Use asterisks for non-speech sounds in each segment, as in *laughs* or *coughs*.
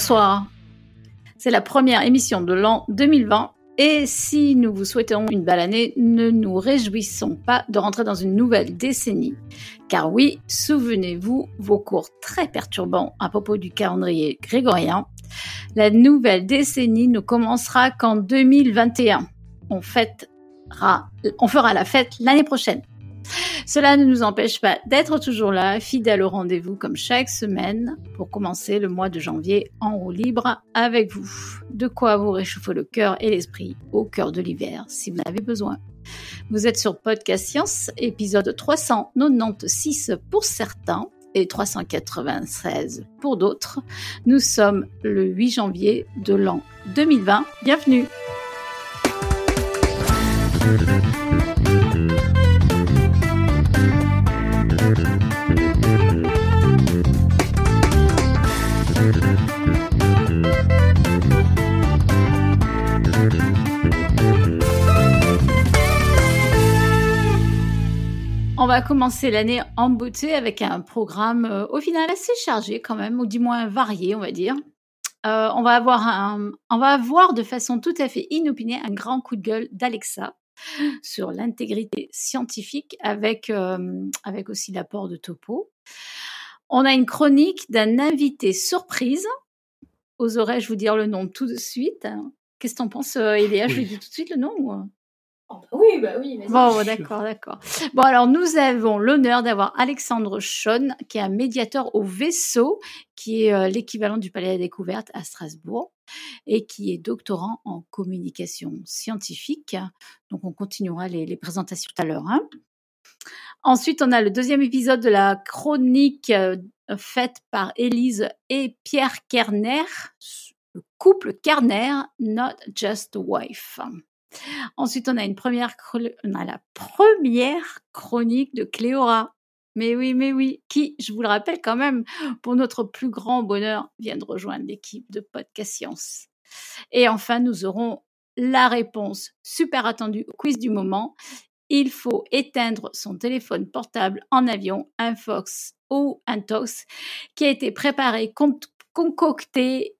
Bonsoir. C'est la première émission de l'an 2020 et si nous vous souhaitons une belle année, ne nous réjouissons pas de rentrer dans une nouvelle décennie. Car oui, souvenez-vous, vos cours très perturbants à propos du calendrier grégorien, la nouvelle décennie ne commencera qu'en 2021. On, on fera la fête l'année prochaine. Cela ne nous empêche pas d'être toujours là, fidèles au rendez-vous comme chaque semaine, pour commencer le mois de janvier en roue libre avec vous. De quoi vous réchauffer le cœur et l'esprit au cœur de l'hiver si vous en avez besoin. Vous êtes sur Podcast Science, épisode 396 pour certains et 396 pour d'autres. Nous sommes le 8 janvier de l'an 2020. Bienvenue. Va commencer l'année en beauté avec un programme euh, au final assez chargé quand même, ou du moins varié, on va dire. Euh, on va avoir un, on va avoir de façon tout à fait inopinée un grand coup de gueule d'Alexa sur l'intégrité scientifique avec euh, avec aussi l'apport de Topo. On a une chronique d'un invité surprise. Oserais-je vous dire le nom tout de suite? Qu'est-ce que t'en penses, Eléa Je lui dis tout de suite le nom ou... Oh, bah oui, bah oui. Bon, d'accord, d'accord. Bon, alors nous avons l'honneur d'avoir Alexandre Schoen, qui est un médiateur au vaisseau, qui est euh, l'équivalent du Palais de la Découverte à Strasbourg, et qui est doctorant en communication scientifique. Donc, on continuera les, présentations tout à l'heure. Hein. Ensuite, on a le deuxième épisode de la chronique euh, faite par Élise et Pierre Kerner, le couple Kerner, Not Just Wife. Ensuite, on a une première, la première chronique de Cléora. Mais oui, mais oui, qui, je vous le rappelle quand même, pour notre plus grand bonheur, vient de rejoindre l'équipe de Podcast Science. Et enfin, nous aurons la réponse super attendue au quiz du moment. Il faut éteindre son téléphone portable en avion, un Fox ou un Tox, qui a été préparé, concocté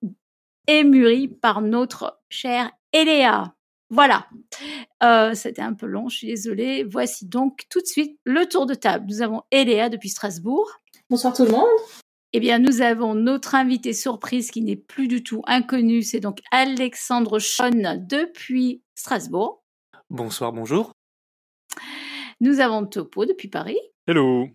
et mûri par notre chère Eléa. Voilà. Euh, C'était un peu long, je suis désolée. Voici donc tout de suite le tour de table. Nous avons Eléa depuis Strasbourg. Bonsoir tout le monde. Eh bien, nous avons notre invité surprise qui n'est plus du tout inconnu. C'est donc Alexandre Schoen depuis Strasbourg. Bonsoir, bonjour. Nous avons Topo depuis Paris. Hello.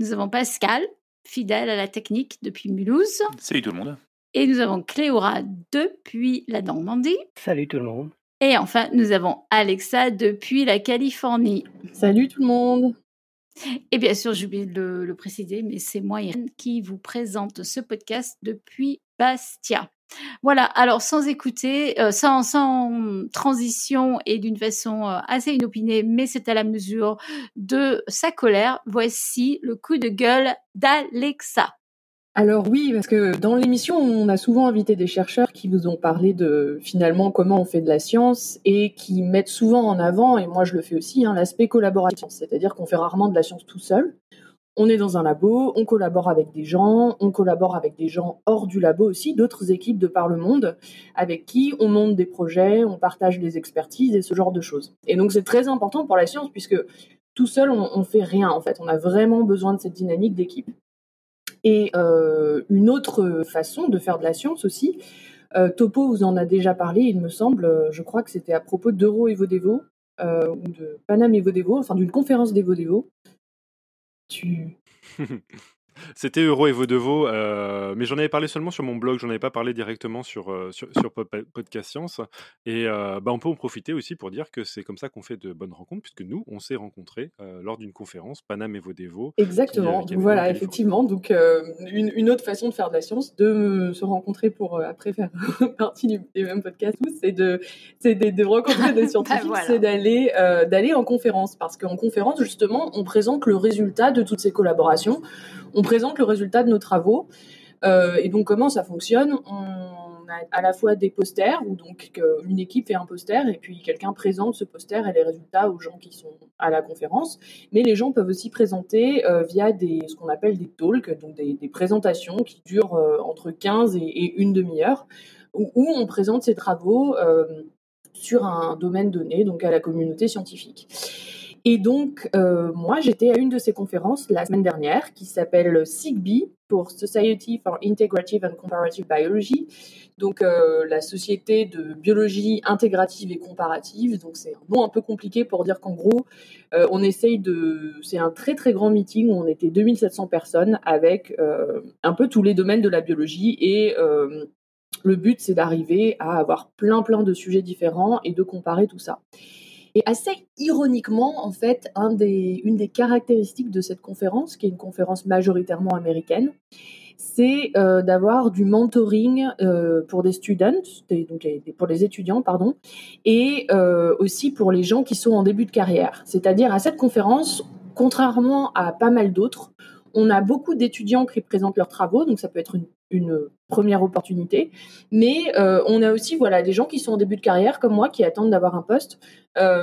Nous avons Pascal, fidèle à la technique depuis Mulhouse. Salut tout le monde. Et nous avons Cléora depuis la Normandie. Salut tout le monde. Et enfin, nous avons Alexa depuis la Californie. Salut tout le monde. Et bien sûr, j'oublie de le, préciser, mais c'est moi, Irène, qui vous présente ce podcast depuis Bastia. Voilà, alors sans écouter, euh, sans, sans, transition et d'une façon euh, assez inopinée, mais c'est à la mesure de sa colère, voici le coup de gueule d'Alexa. Alors oui, parce que dans l'émission, on a souvent invité des chercheurs qui vous ont parlé de finalement comment on fait de la science et qui mettent souvent en avant, et moi je le fais aussi, hein, l'aspect collaboration, c'est-à-dire qu'on fait rarement de la science tout seul. On est dans un labo, on collabore avec des gens, on collabore avec des gens hors du labo aussi, d'autres équipes de par le monde, avec qui on monte des projets, on partage des expertises et ce genre de choses. Et donc c'est très important pour la science puisque tout seul on, on fait rien en fait. On a vraiment besoin de cette dynamique d'équipe. Et euh, une autre façon de faire de la science aussi, euh, Topo vous en a déjà parlé, il me semble, euh, je crois que c'était à propos d'Euro et Vodevo, ou de Paname et Vodevo, enfin d'une conférence des Vodevo. Tu... *laughs* C'était Euro et Vaudeveau, euh, mais j'en avais parlé seulement sur mon blog, j'en avais pas parlé directement sur, euh, sur, sur Podcast Science. Et euh, bah, on peut en profiter aussi pour dire que c'est comme ça qu'on fait de bonnes rencontres, puisque nous, on s'est rencontrés lors d'une conférence, Paname et Vaudeveau. Exactement, voilà, effectivement. Donc, une, une, autre façon de faire de la science, de se rencontrer pour après faire *laughs* partie du, des mêmes podcasts, c'est de, de, de, rencontrer des *laughs* bah, scientifiques, c'est d'aller d'aller en conférence. Parce qu'en conférence, justement, on présente le résultat de toutes ces collaborations on présente le résultat de nos travaux. Euh, et donc comment ça fonctionne? On a à la fois des posters où donc une équipe fait un poster et puis quelqu'un présente ce poster et les résultats aux gens qui sont à la conférence. Mais les gens peuvent aussi présenter euh, via ce qu'on appelle des talks, donc des, présentations qui durent euh, entre 15 et, une demi-heure où, on présente ses travaux sur un domaine donné, donc à la communauté scientifique. Et donc, euh, moi, j'étais à une de ces conférences la semaine dernière qui s'appelle SIGBI pour Society for Integrative and Comparative Biology, donc euh, la société de biologie intégrative et comparative. Donc c'est un nom un peu compliqué pour dire qu'en gros, euh, on essaye de, c'est un très très grand meeting où on était 2700 personnes avec un peu tous les domaines de la biologie et le but c'est d'arriver à avoir plein plein de sujets différents et de comparer tout ça. Et assez ironiquement, en fait, une des caractéristiques de cette conférence, qui est une conférence majoritairement américaine, c'est euh, d'avoir du mentoring euh, pour des students, donc pour les étudiants, pardon, et euh, aussi pour les gens qui sont en début de carrière. C'est-à-dire à cette conférence, contrairement à pas mal d'autres, on a beaucoup d'étudiants qui présentent leurs travaux, donc ça peut être une une première opportunité. Mais euh, on a aussi voilà des gens qui sont en début de carrière comme moi qui attendent d'avoir un poste, euh,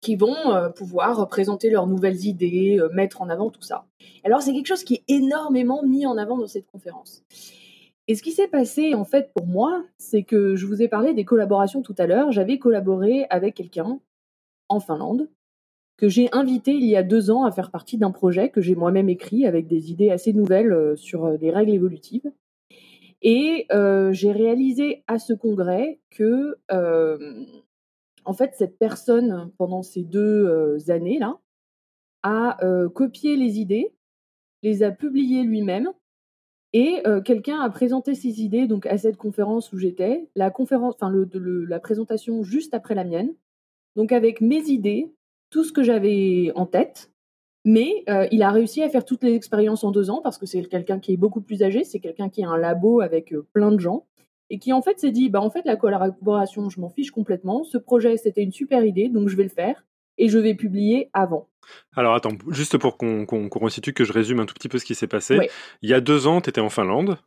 qui vont euh, pouvoir présenter leurs nouvelles idées, mettre en avant tout ça. Alors c'est quelque chose qui est énormément mis en avant dans cette conférence. Et ce qui s'est passé en fait pour moi, c'est que je vous ai parlé des collaborations tout à l'heure. J'avais collaboré avec quelqu'un en Finlande que j'ai invité il y a deux ans à faire partie d'un projet que j'ai moi-même écrit avec des idées assez nouvelles euh, sur euh, des règles évolutives. Et euh, j'ai réalisé à ce congrès que, en fait, cette personne, pendant ces deux années-là, a copié les idées, les a publiées lui-même, et quelqu'un a présenté ses idées donc à cette conférence où j'étais, la conférence, enfin la présentation juste après la mienne, donc avec mes idées, tout ce que j'avais en tête. Mais euh, il a réussi à faire toutes les expériences en deux ans parce que c'est quelqu'un qui est beaucoup plus âgé, c'est quelqu'un qui a un labo avec euh, plein de gens et qui en fait s'est dit bah en fait la collaboration je m'en fiche complètement. Ce projet c'était une super idée donc je vais le faire et je vais publier avant. Alors attends, juste pour qu'on qu resitue, que je résume un tout petit peu ce qui s'est passé. Il y a deux ans, tu étais en Finlande.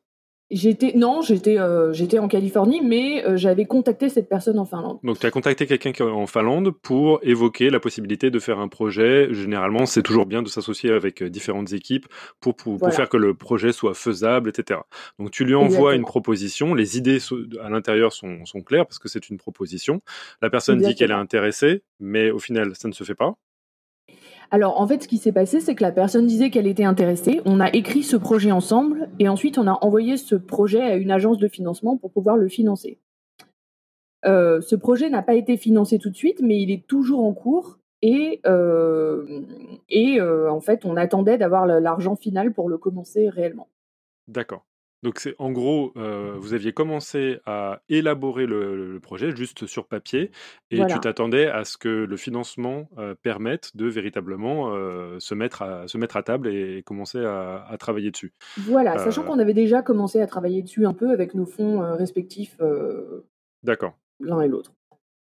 J'étais non, j'étais euh, j'étais en Californie, mais euh, j'avais contacté cette personne en Finlande. Donc tu as contacté quelqu'un en Finlande pour évoquer la possibilité de faire un projet. Généralement, c'est toujours bien de s'associer avec euh, différentes équipes pour pour, faire que le projet soit faisable, etc. Donc tu lui envoies une proposition. Les idées à l'intérieur sont, sont claires parce que c'est une proposition. La personne dit qu'elle est intéressée, mais au final, ça ne se fait pas. Alors en fait, ce qui s'est passé, c'est que la personne disait qu'elle était intéressée. On a écrit ce projet ensemble et ensuite on a envoyé ce projet à une agence de financement pour pouvoir le financer. Euh, ce projet n'a pas été financé tout de suite, mais il est toujours en cours et, euh, euh, en fait, on attendait d'avoir l'argent final pour le commencer réellement. D'accord. Donc c'est en gros, euh, vous aviez commencé à élaborer le, projet juste sur papier et tu t'attendais à ce que le financement euh, permette de véritablement euh, se, mettre à, se mettre à table et, commencer à, travailler dessus. Voilà, sachant qu'on avait déjà commencé à travailler dessus un peu avec nos fonds respectifs. D'accord. L'un et l'autre.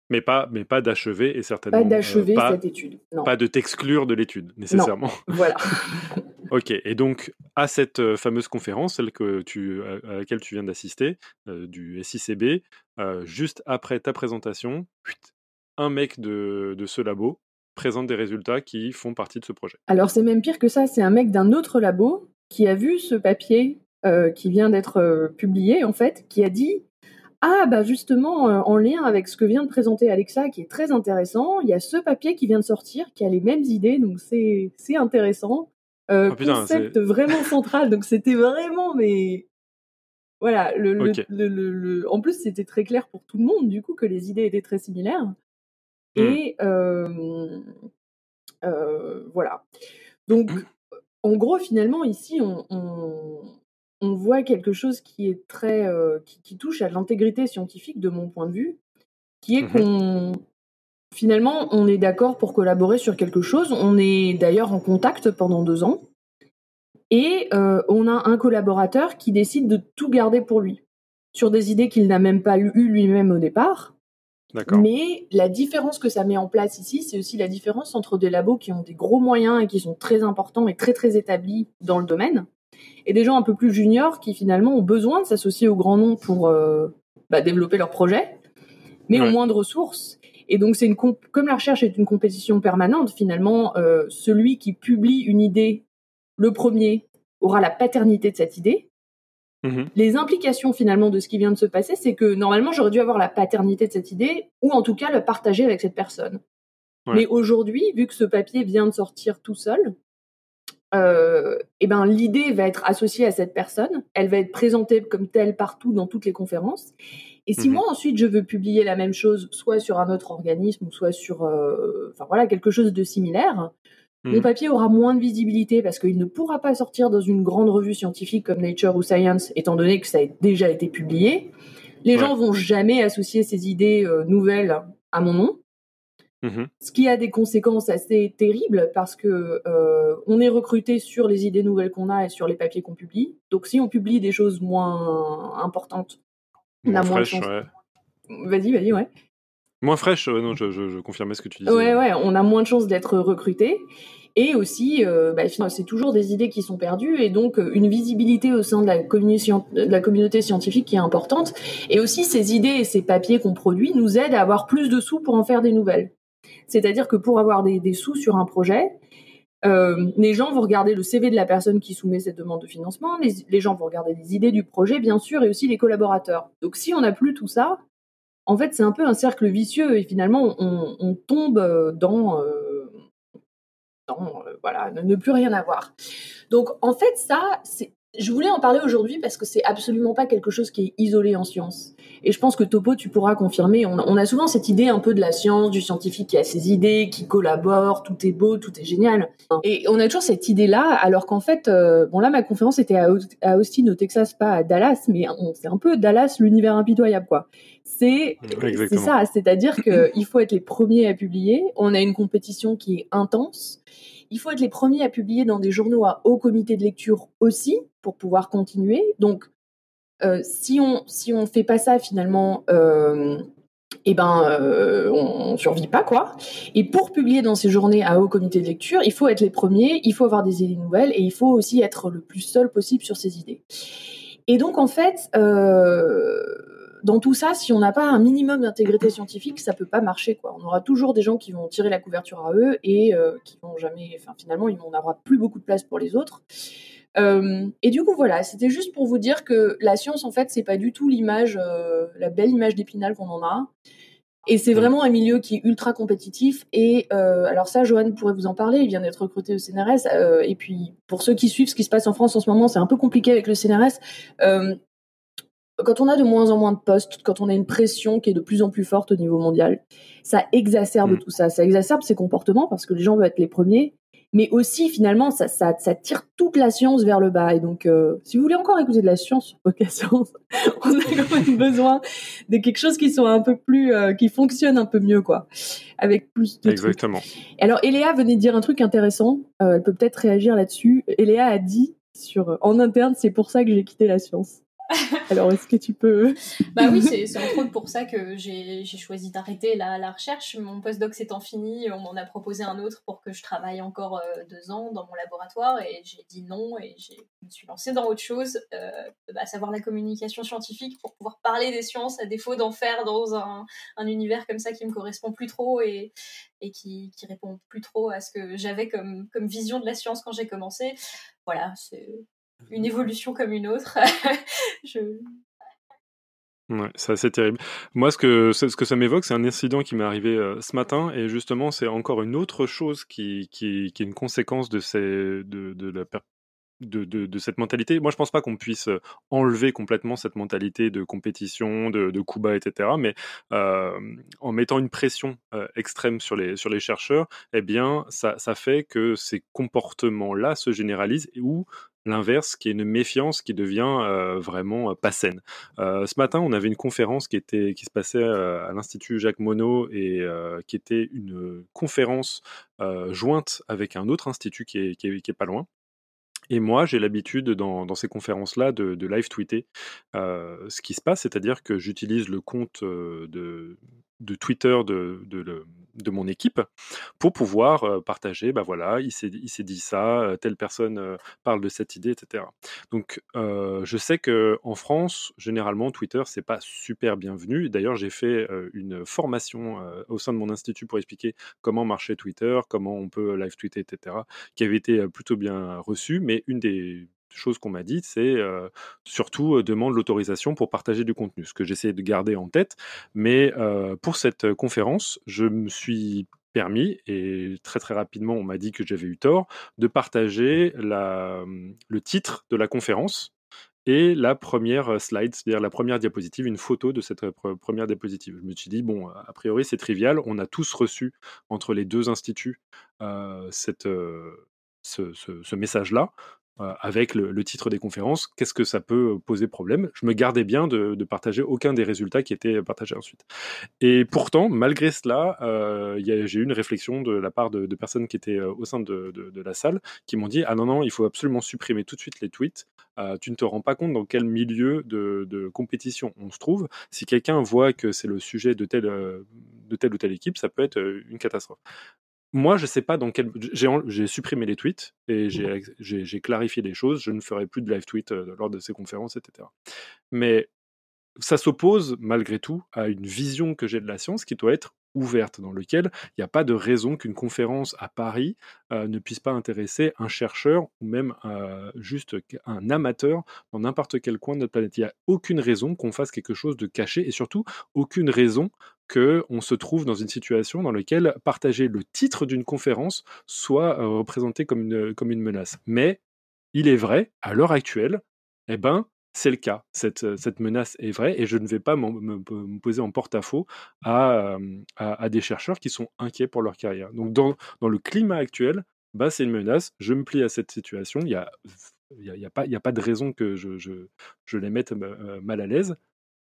Mais pas, mais pas d'achever et certainement. Pas d'achever cette étude. Non. Pas de t'exclure de l'étude, nécessairement. Non. Voilà. *laughs* ok, et donc à cette fameuse conférence, celle que tu, à laquelle tu viens d'assister, du SICB, euh, juste après ta présentation, un mec de, de ce labo présente des résultats qui font partie de ce projet. Alors c'est même pire que ça, c'est un mec d'un autre labo qui a vu ce papier qui vient d'être publié, en fait, qui a dit ah, bah justement, euh, en lien avec ce que vient de présenter Alexa, qui est très intéressant, il y a ce papier qui vient de sortir, qui a les mêmes idées, donc c'est intéressant. Euh, oh, concept vraiment central, donc c'était vraiment, mais voilà, le, le, le, en plus c'était très clair pour tout le monde, du coup, que les idées étaient très similaires. Hmm. Et euh, euh, voilà. Donc, en gros, finalement, ici, on, on, voit quelque chose qui est très, euh, qui, touche à l'intégrité scientifique de mon point de vue, qui est mmh qu'on, finalement, on est d'accord pour collaborer sur quelque chose. On est d'ailleurs en contact pendant deux ans. Et euh, on a un collaborateur qui décide de tout garder pour lui, sur des idées qu'il n'a même pas eu lui-même au départ. Mais la différence que ça met en place ici, c'est aussi la différence entre des labos qui ont des gros moyens et qui sont très importants et très très établis dans le domaine, et des gens un peu plus juniors qui finalement ont besoin de s'associer au grand nom pour euh, bah, développer leur projet, mais ont moins de ressources. Et donc c'est une comme la recherche est une compétition permanente, finalement, euh, celui qui publie une idée le premier aura la paternité de cette idée, Mmh Les implications finalement de ce qui vient de se passer, c'est que normalement j'aurais dû avoir la paternité de cette idée, ou en tout cas le partager avec cette personne. Mais aujourd'hui, vu que ce papier vient de sortir tout seul, euh, eh ben l'idée va être associée à cette personne, elle va être présentée comme telle partout dans toutes les conférences. Et si mmh moi ensuite je veux publier la même chose, soit sur un autre organisme, ou soit sur, euh, enfin voilà, quelque chose de similaire, mon hmm. papier aura moins de visibilité parce qu'il ne pourra pas sortir dans une grande revue scientifique comme Nature ou Science, étant donné que ça a déjà été publié. Les gens vont jamais associer ces idées euh, nouvelles à mon nom. Mm-hmm. Ce qui a des conséquences assez terribles parce que euh, on est recruté sur les idées nouvelles qu'on a et sur les papiers qu'on publie. Donc si on publie des choses moins importantes, on a moins de chance. Vas-y, vas-y, ouais. Moins fraîche, non, je, je, confirmais ce que tu disais. Ouais, ouais, on a moins de chances d'être recruté. Et aussi, euh, bah, c'est toujours des idées qui sont perdues et donc euh, une visibilité au sein de la, de la communauté scientifique qui est importante. Et aussi, ces idées et ces papiers qu'on produit nous aident à avoir plus de sous pour en faire des nouvelles. C'est-à-dire que pour avoir des, des sous sur un projet, euh, les gens vont regarder le CV de la personne qui soumet cette demande de financement, les, gens vont regarder les idées du projet, bien sûr, et aussi les collaborateurs. Donc si on n'a plus tout ça, en fait, c'est un peu un cercle vicieux et finalement, on, tombe dans, euh, euh, voilà, ne, plus rien avoir. Donc, en fait, ça, je voulais en parler aujourd'hui parce que c'est absolument pas quelque chose qui est isolé en science. Et je pense que Topo, tu pourras confirmer. On, a souvent cette idée un peu de la science, du scientifique qui a ses idées, qui collabore, tout est beau, tout est génial. Et on a toujours cette idée-là, alors qu'en fait, euh, bon là, ma conférence était à, Austin, au Texas, pas à Dallas, mais c'est un peu Dallas, l'univers impitoyable, quoi. C'est ça, c'est-à-dire qu'il *clears throat* faut être les premiers à publier. On a une compétition qui est intense. Il faut être les premiers à publier dans des journaux à haut comité de lecture aussi pour pouvoir continuer. Donc, si on si on fait pas ça finalement, euh, eh ben euh, on, survit pas quoi. Et pour publier dans ces journées à haut comité de lecture, il faut être les premiers, il faut avoir des idées nouvelles et il faut aussi être le plus seul possible sur ces idées. Et donc en fait, euh, dans tout ça, si on n'a pas un minimum d'intégrité scientifique, ça peut pas marcher. Quoi. On aura toujours des gens qui vont tirer la couverture à eux et euh, qui vont jamais. Enfin, finalement, il n'en aura plus beaucoup de place pour les autres. Euh, et du coup, voilà, c'était juste pour vous dire que la science, en fait, c'est pas du tout l'image, euh, la belle image d'Épinal qu'on en a. Et c'est vraiment un milieu qui est ultra compétitif. Et alors ça, Johan pourrait vous en parler. Il vient d'être recruté au CNRS. et puis, pour ceux qui suivent ce qui se passe en France en ce moment, c'est un peu compliqué avec le CNRS quand on a de moins en moins de postes, quand on a une pression qui est de plus en plus forte au niveau mondial, ça exacerbe mm. tout ça. Ça exacerbe ces comportements parce que les gens veulent être les premiers, mais aussi finalement ça, ça, ça tire toute la science vers le bas. Et donc, euh, si vous voulez encore écouter de la science sur Science, *laughs* on a quand même besoin de quelque chose qui soit un peu plus, euh, qui fonctionne un peu mieux, quoi, avec plus de. Exactement. Alors, Eléa venait de dire un truc intéressant. Euh, elle peut peut-être réagir là-dessus. Eléa a dit sur en interne, c'est pour ça que j'ai quitté la science. *laughs* Alors, est-ce que tu peux... *laughs* bah oui, *laughs* c'est entre autres pour ça que j'ai choisi d'arrêter la, la, recherche. Mon postdoc s'étant fini, on m'en a proposé un autre pour que je travaille encore euh, deux ans dans mon laboratoire et j'ai dit non et je me suis lancée dans autre chose, euh, à savoir la communication scientifique pour pouvoir parler des sciences à défaut d'en faire dans un, un, univers comme ça qui me correspond plus trop et, et qui, qui répond plus trop à ce que j'avais comme, comme vision de la science quand j'ai commencé. Voilà, c'est une évolution comme une autre. *laughs* je... Ouais, c'est assez terrible. Moi, ce que, ce que ça m'évoque, c'est un incident qui m'est arrivé euh, ce matin, et justement, c'est encore une autre chose qui, qui, qui, est une conséquence de, ces, de, de la de, de, cette mentalité. Moi, je pense pas qu'on puisse euh, enlever complètement cette mentalité de compétition, de, de coup bas, etc. Mais euh, en mettant une pression euh, extrême sur les, sur les chercheurs, eh bien, ça, ça fait que ces comportements-là se généralisent ou l'inverse, qui est une méfiance qui devient vraiment pas saine. ce matin, on avait une conférence qui, se passait à l'Institut Jacques Monod et qui était une conférence jointe avec un autre institut qui est pas loin. Et moi, j'ai l'habitude dans, ces conférences-là de, live tweeter ce qui se passe, c'est-à-dire que j'utilise le compte de, de Twitter de, de, mon équipe pour pouvoir euh, partager, bah voilà, il s'est dit ça, euh, telle personne euh, parle de cette idée, etc. Donc je sais que en France, généralement, Twitter, c'est pas super bienvenu. D'ailleurs, j'ai fait une formation au sein de mon institut pour expliquer comment marchait Twitter, comment on peut live tweeter, etc., qui avait été plutôt bien reçu. Mais une des chose qu'on m'a dit, c'est surtout demande l'autorisation pour partager du contenu, ce que j'essaie de garder en tête. Mais pour cette conférence, je me suis permis, et très très rapidement on m'a dit que j'avais eu tort, de partager mmh, le titre de la conférence et la première slide, c'est-à-dire la première diapositive, une photo de cette première diapositive. Je me suis dit, bon, a priori c'est trivial, on a tous reçu entre les deux instituts ce message-là. Euh, avec le, titre des conférences, qu'est-ce que ça peut poser problème? Je me gardais bien de, partager aucun des résultats qui étaient partagés ensuite. Et pourtant, malgré cela, euh, j'ai eu une réflexion de la part de, personnes qui étaient euh, au sein de, la salle qui m'ont dit Ah non, non, il faut absolument supprimer tout de suite les tweets. tu ne te rends pas compte dans quel milieu de, compétition on se trouve. Si quelqu'un voit que c'est le sujet de de telle ou telle équipe, ça peut être une catastrophe. Moi, je sais pas dans quel. J'ai supprimé les tweets et mmh j'ai clarifié les choses. Je ne ferai plus de live tweet euh, lors de ces conférences, etc. Mais ça s'oppose malgré tout à une vision que j'ai de la science qui doit être ouverte, dans lequel il n'y a pas de raison qu'une conférence à Paris euh, ne puisse pas intéresser un chercheur ou même euh, juste un amateur dans n'importe quel coin de notre planète. Il n'y a aucune raison qu'on fasse quelque chose de caché et surtout aucune raison qu'on se trouve dans une situation dans laquelle partager le titre d'une conférence soit euh, représenté comme une, comme une menace. Mais il est vrai, à l'heure actuelle, eh ben, c'est le cas. Cette, cette, menace est vraie et je ne vais pas me, poser en porte-à-faux à, à, des chercheurs qui sont inquiets pour leur carrière. Donc, dans, dans le climat actuel, bah, c'est une menace. Je me plie à cette situation. Il n'y a, y a, pas, a pas de raison que je, je, je les mette mal à l'aise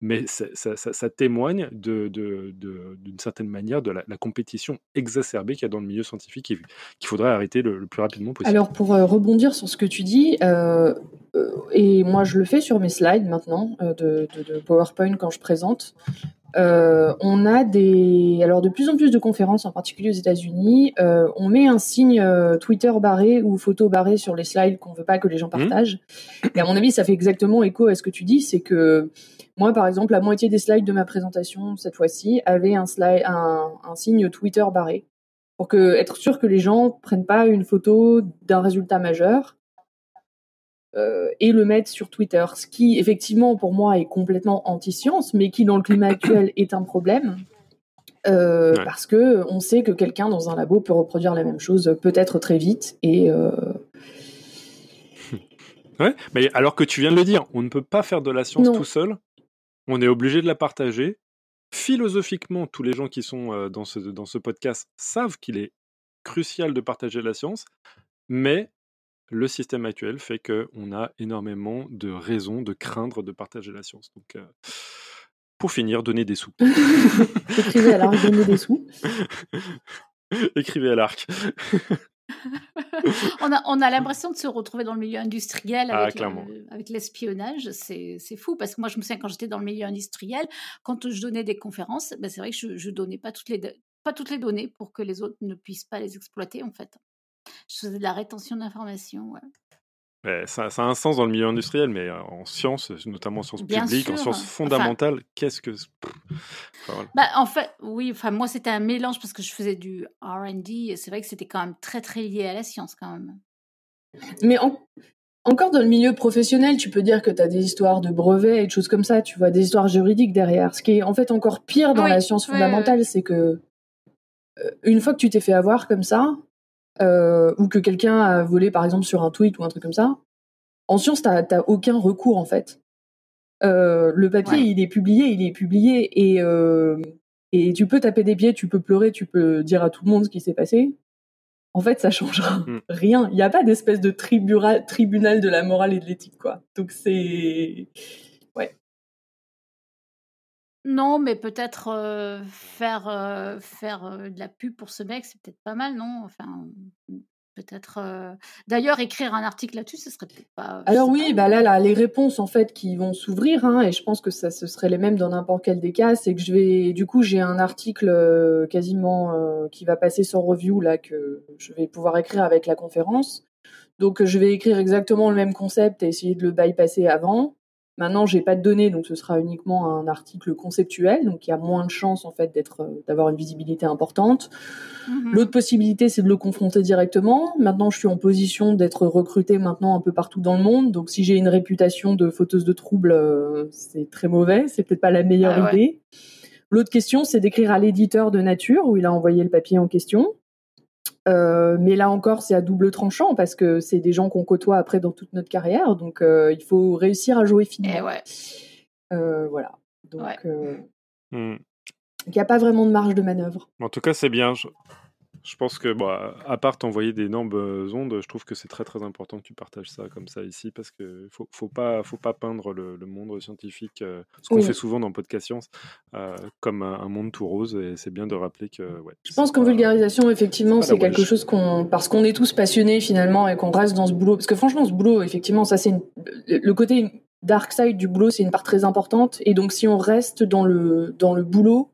mais ça, témoigne d'une certaine manière de la, compétition exacerbée qu'il y a dans le milieu scientifique et qu'il faudrait arrêter le, plus rapidement possible. Alors pour euh, rebondir sur ce que tu dis, euh, et moi je le fais sur mes slides maintenant de, PowerPoint quand je présente, on a des, alors de plus en plus de conférences, en particulier aux États-Unis, on met un signe Twitter barré ou photo barrée sur les slides qu'on veut pas que les gens mmh. partagent. Et à mon avis, ça fait exactement écho à ce que tu dis, c'est que moi, par exemple, la moitié des slides de ma présentation cette fois-ci avaient un, slide, un, signe Twitter barré pour que, être sûr que les gens prennent pas une photo d'un résultat majeur euh, et le mettent sur Twitter. Ce qui, effectivement, pour moi, est complètement anti-science, mais qui, dans le climat *coughs* actuel, est un problème. Euh, parce que on sait que quelqu'un dans un labo peut reproduire la même chose peut-être très vite et euh, *laughs* Ouais, mais alors que tu viens de le dire, on ne peut pas faire de la science tout seul on est obligé de la partager. Philosophiquement, tous les gens qui sont dans, ce, dans ce podcast savent qu'il est crucial de partager la science, mais le système actuel fait qu'on a énormément de raisons de craindre de partager la science. Donc, euh, pour finir, donner des sous. *laughs* Écrivez à l'arc, donnez des sous. *laughs* Écrivez à l'arc. *laughs* on a, on a l'impression de se retrouver dans le milieu industriel ah, avec, l'espionnage. C'est, fou parce que moi, je me souviens quand j'étais dans le milieu industriel, quand je donnais des conférences, ben c'est vrai que je ne donnais pas toutes, les, pas toutes les données pour que les autres ne puissent pas les exploiter en fait. Je faisais de la rétention d'informations. ça, a un sens dans le milieu industriel, mais en sciences, notamment en sciences publiques, en sciences fondamentales, qu'est-ce que. bah, en fait, oui, enfin, moi, c'était un mélange parce que je faisais du RD et c'est vrai que c'était quand même très, très lié à la science, quand même. Mais encore dans le milieu professionnel, tu peux dire que tu as des histoires de brevets et de choses comme ça, tu vois, des histoires juridiques derrière. Ce qui est en fait encore pire dans la science fondamentale, c'est que une fois que tu t'es fait avoir comme ça, euh, ou que quelqu'un a volé par exemple sur un tweet ou un truc comme ça, En science, t'as aucun recours en fait. Euh, le papier, il est publié, il est publié, et euh, et tu peux taper des pieds, tu peux pleurer, tu peux dire à tout le monde ce qui s'est passé. En fait, ça changera *laughs* Mm. rien. Il n'y a pas d'espèce de tribunal de la morale et de l'éthique, quoi. Donc c'est Non, mais peut-être faire, faire de la pub pour ce mec, c'est peut-être pas mal, non? Enfin, peut-être. euh, D'ailleurs, écrire un article là-dessus, ce serait peut-être pas. je Alors sais oui, bah là, là, les réponses en fait qui vont s'ouvrir, hein, et je pense que ça ce serait les mêmes dans n'importe quel des cas, c'est que je vais, du coup, j'ai un article quasiment qui va passer sans review là que je vais pouvoir écrire avec la conférence. Donc je vais écrire exactement le même concept et essayer de le bypasser avant. Maintenant, j'ai pas de données, donc ce sera uniquement un article conceptuel, donc il y a moins de chances en fait d'être, euh, d'avoir une visibilité importante. Mhm. L'autre possibilité, c'est de le confronter directement. Maintenant, je suis en position d'être recrutée maintenant un peu partout dans le monde. Donc, si j'ai une réputation de fauteuse de troubles, euh, c'est très mauvais. C'est peut-être pas la meilleure Ah ouais. idée. L'autre question, c'est d'écrire à l'éditeur de Nature où il a envoyé le papier en question. Euh, mais là encore, c'est à double tranchant parce que c'est des gens qu'on côtoie après dans toute notre carrière. Donc, euh, il faut réussir à jouer finement. Eh ouais. Euh, voilà. Donc, Ouais. euh, Hmm. il n'y a pas vraiment de marge de manœuvre. En tout cas, c'est bien. Je, je pense que, bah, à part t'envoyer d'énormes ondes, je trouve que c'est très très important que tu partages ça comme ça ici parce que faut, faut pas faut pas peindre le, le monde scientifique, euh, ce qu'on Oui. fait souvent dans Podcast Science, euh, comme un, un monde tout rose. Et c'est bien de rappeler que, ouais. Je pense qu'en vulgarisation, effectivement, c'est quelque chose qu'on, parce qu'on est tous passionnés finalement et qu'on reste dans ce boulot. Parce que franchement, ce boulot, effectivement, ça c'est une- le côté dark side du boulot, c'est une part très importante. Et donc, si on reste dans le dans le boulot,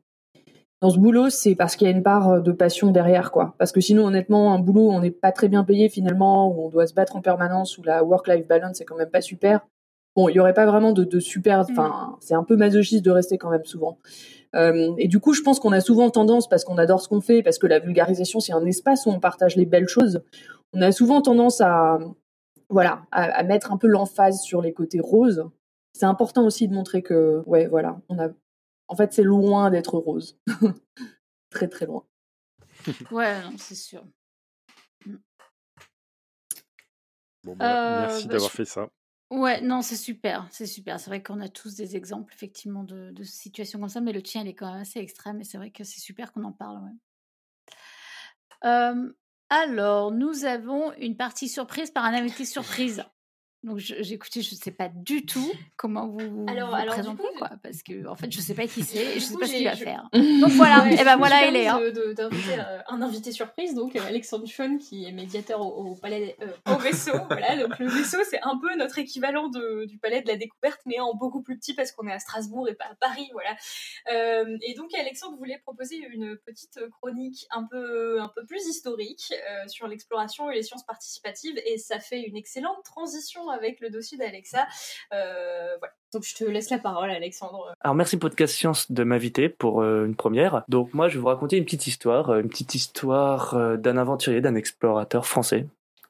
dans ce boulot, c'est parce qu'il y a une part de passion derrière, quoi. Parce que sinon, honnêtement, un boulot, où on n'est pas très bien payé finalement, où on doit se battre en permanence, où la work-life balance c'est quand même pas super. Bon, il y aurait pas vraiment de, de super. Enfin, c'est un peu masochiste de rester quand même souvent. Euh, et du coup, je pense qu'on a souvent tendance, parce qu'on adore ce qu'on fait, parce que la vulgarisation, c'est un espace où on partage les belles choses, on a souvent tendance à, voilà, à, à mettre un peu l'emphase sur les côtés roses. C'est important aussi de montrer que, ouais, voilà, on a, en fait, c'est loin d'être rose. *laughs* très, très loin. *laughs* Ouais, non, c'est sûr. Bon, bah, Euh, merci bah, d'avoir je- fait ça. Ouais, non, c'est super, c'est super. C'est vrai qu'on a tous des exemples, effectivement, de, de situations comme ça, mais le tien, il est quand même assez extrême, et c'est vrai que c'est super qu'on en parle. ouais. Euh, alors, nous avons une partie surprise par un invité surprise. Donc, écouté, je ne sais pas du tout comment vous vous, Alors- vous alors, présentez, coup, quoi, parce que, en fait, je ne sais pas qui c'est et je ne sais pas ce qu'il j'ai- va je- faire. *laughs* Donc, voilà, Ouais, et je ben voilà, suis il est d'inviter euh, un invité surprise, donc euh, Alexandre Chon, qui est médiateur au, au palais, euh, au vaisseau. *laughs* voilà, donc le vaisseau, c'est un peu notre équivalent de- du palais de la découverte, mais en beaucoup plus petit parce qu'on est à Strasbourg et pas à Paris, voilà. Euh, et donc Alexandre voulait proposer une petite chronique un peu, un peu plus historique euh, sur l'exploration et les sciences participatives, et ça fait une excellente transition avec le dossier d'Alexa. Euh. Donc je te laisse la parole, Alexandre. Alors merci Podcast Science de m'inviter pour euh, une première. Donc moi je vais vous raconter une petite histoire, euh, une petite histoire d'un aventurier, d'un explorateur français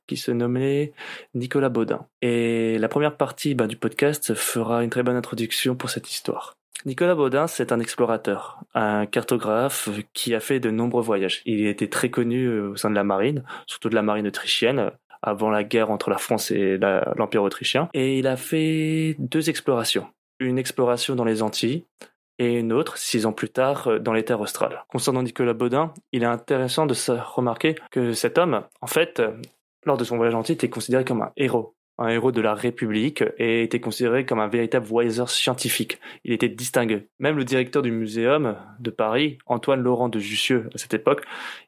qui se nommait Nicolas Baudin. Et la première partie ben, du podcast fera une très bonne introduction pour cette histoire. Nicolas Baudin, c'est un explorateur, un cartographe qui a fait de nombreux voyages. Il été très connu au sein de la marine, surtout de la marine autrichienne, avant la guerre entre la France et l'Empire autrichien. Et il a fait deux explorations. Une exploration dans les Antilles et une autre, six ans plus tard, euh, dans les terres australes. Concernant Nicolas Baudin, il est intéressant de se remarquer que cet homme, en fait, euh, lors de son voyage en Antilles, était considéré comme un héros. Un héros de la République et était considéré comme un véritable voyageur scientifique. Il était distingué. Même le directeur du muséum de Paris, Antoine Laurent de Jussieu, à cette époque,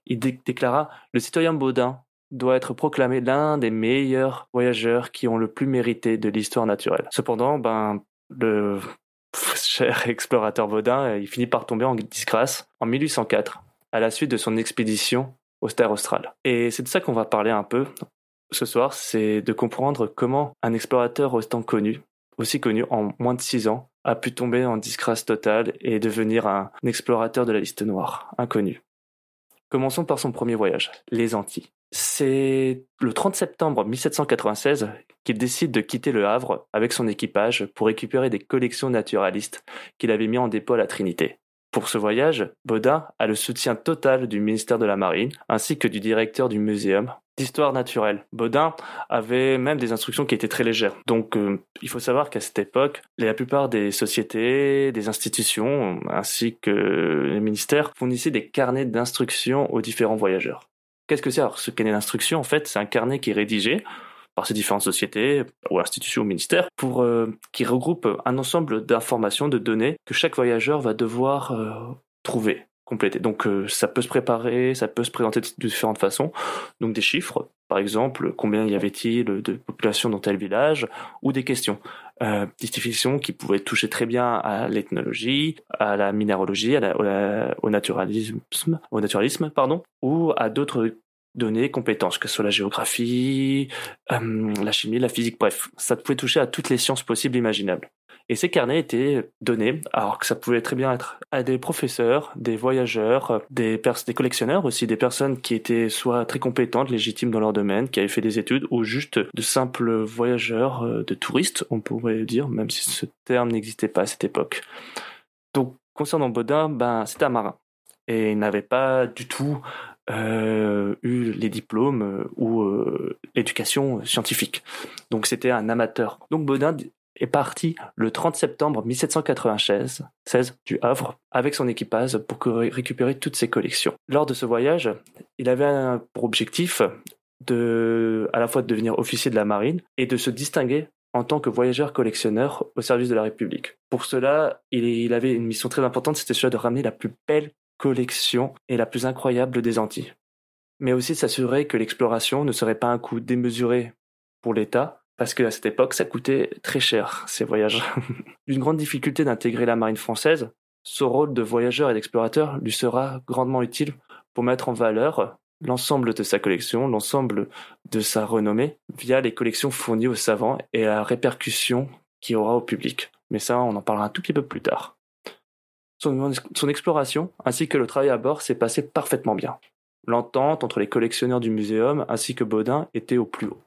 il dé- déclara Le citoyen Baudin doit être proclamé l'un des meilleurs voyageurs qui ont le plus mérité de l'histoire naturelle. Cependant, ben, le *laughs* cher explorateur Baudin, euh, il finit par tomber en disgrâce en 1804, à la suite de son expédition aux terres australes. Et c'est de ça qu'on va parler un peu ce soir, c'est de comprendre comment un explorateur autant connu, aussi connu en moins de six ans, a pu tomber en disgrâce totale et devenir un explorateur de la liste noire, inconnu. Commençons par son premier voyage, les Antilles. C'est le 30 septembre 1796 qu'il décide de quitter le Havre avec son équipage pour récupérer des collections naturalistes qu'il avait mis en dépôt à la Trinité. Pour ce voyage, Baudin a le soutien total du ministère de la Marine ainsi que du directeur du muséum d'histoire naturelle. Baudin avait même des instructions qui étaient très légères. Donc euh, il faut savoir qu'à cette époque, la plupart des sociétés, des institutions ainsi que les ministères fournissaient des carnets d'instructions aux différents voyageurs. Qu'est-ce que c'est? Alors ce carnet d'instructions En fait, c'est un carnet qui est rédigé par ces différentes sociétés ou institutions ou ministères pour euh, qui regroupe un ensemble d'informations, de données que chaque voyageur va devoir euh, trouver, Donc euh, ça peut se préparer, ça peut se présenter de différentes façons. Donc des chiffres, par exemple, combien y avait-il de population dans tel village, ou des questions. Euh, des questions qui pouvaient toucher très bien à l'ethnologie, à la minéralogie, au, naturalisme, au naturalisme, pardon, ou à d'autres données, compétences, que ce soit la géographie, euh, la chimie, la physique, bref, ça pouvait toucher à toutes les sciences possibles imaginables. Et ces carnets étaient donnés, alors que ça pouvait très bien être à des professeurs, des voyageurs, des, collectionneurs aussi, des personnes qui étaient soit très compétentes, légitimes dans leur domaine, qui avaient fait des études, ou juste de simples voyageurs, euh, de touristes, on pourrait dire, même si ce terme n'existait pas à cette époque. Donc, concernant Baudin, ben, c'était un marin. Et il n'avait pas du tout euh, eu les diplômes euh, ou euh, l'éducation scientifique. Donc c'était un amateur. Donc Baudin est parti le 30 septembre 1796 16, du Havre avec son équipage pour récupérer toutes ses collections. Lors de ce voyage, il avait pour objectif de, à la fois de devenir officier de la marine et de se distinguer en tant que voyageur collectionneur au service de la République. Pour cela, il, il avait une mission très importante, c'était celle de ramener la plus belle collection est la plus incroyable des Antilles. Mais aussi s'assurer que l'exploration ne serait pas un coût démesuré pour l'État, parce qu'à cette époque, ça coûtait très cher, ces voyages. *laughs* D'une grande difficulté d'intégrer la marine française, ce rôle de voyageur et d'explorateur lui sera grandement utile pour mettre en valeur l'ensemble de sa collection, l'ensemble de sa renommée, via les collections fournies aux savants et la répercussion qu'il aura au public. Mais ça, on en parlera un tout petit peu plus tard. Son, exploration ainsi que le travail à bord s'est passé parfaitement bien. L'entente entre les collectionneurs du muséum ainsi que Baudin était au plus haut.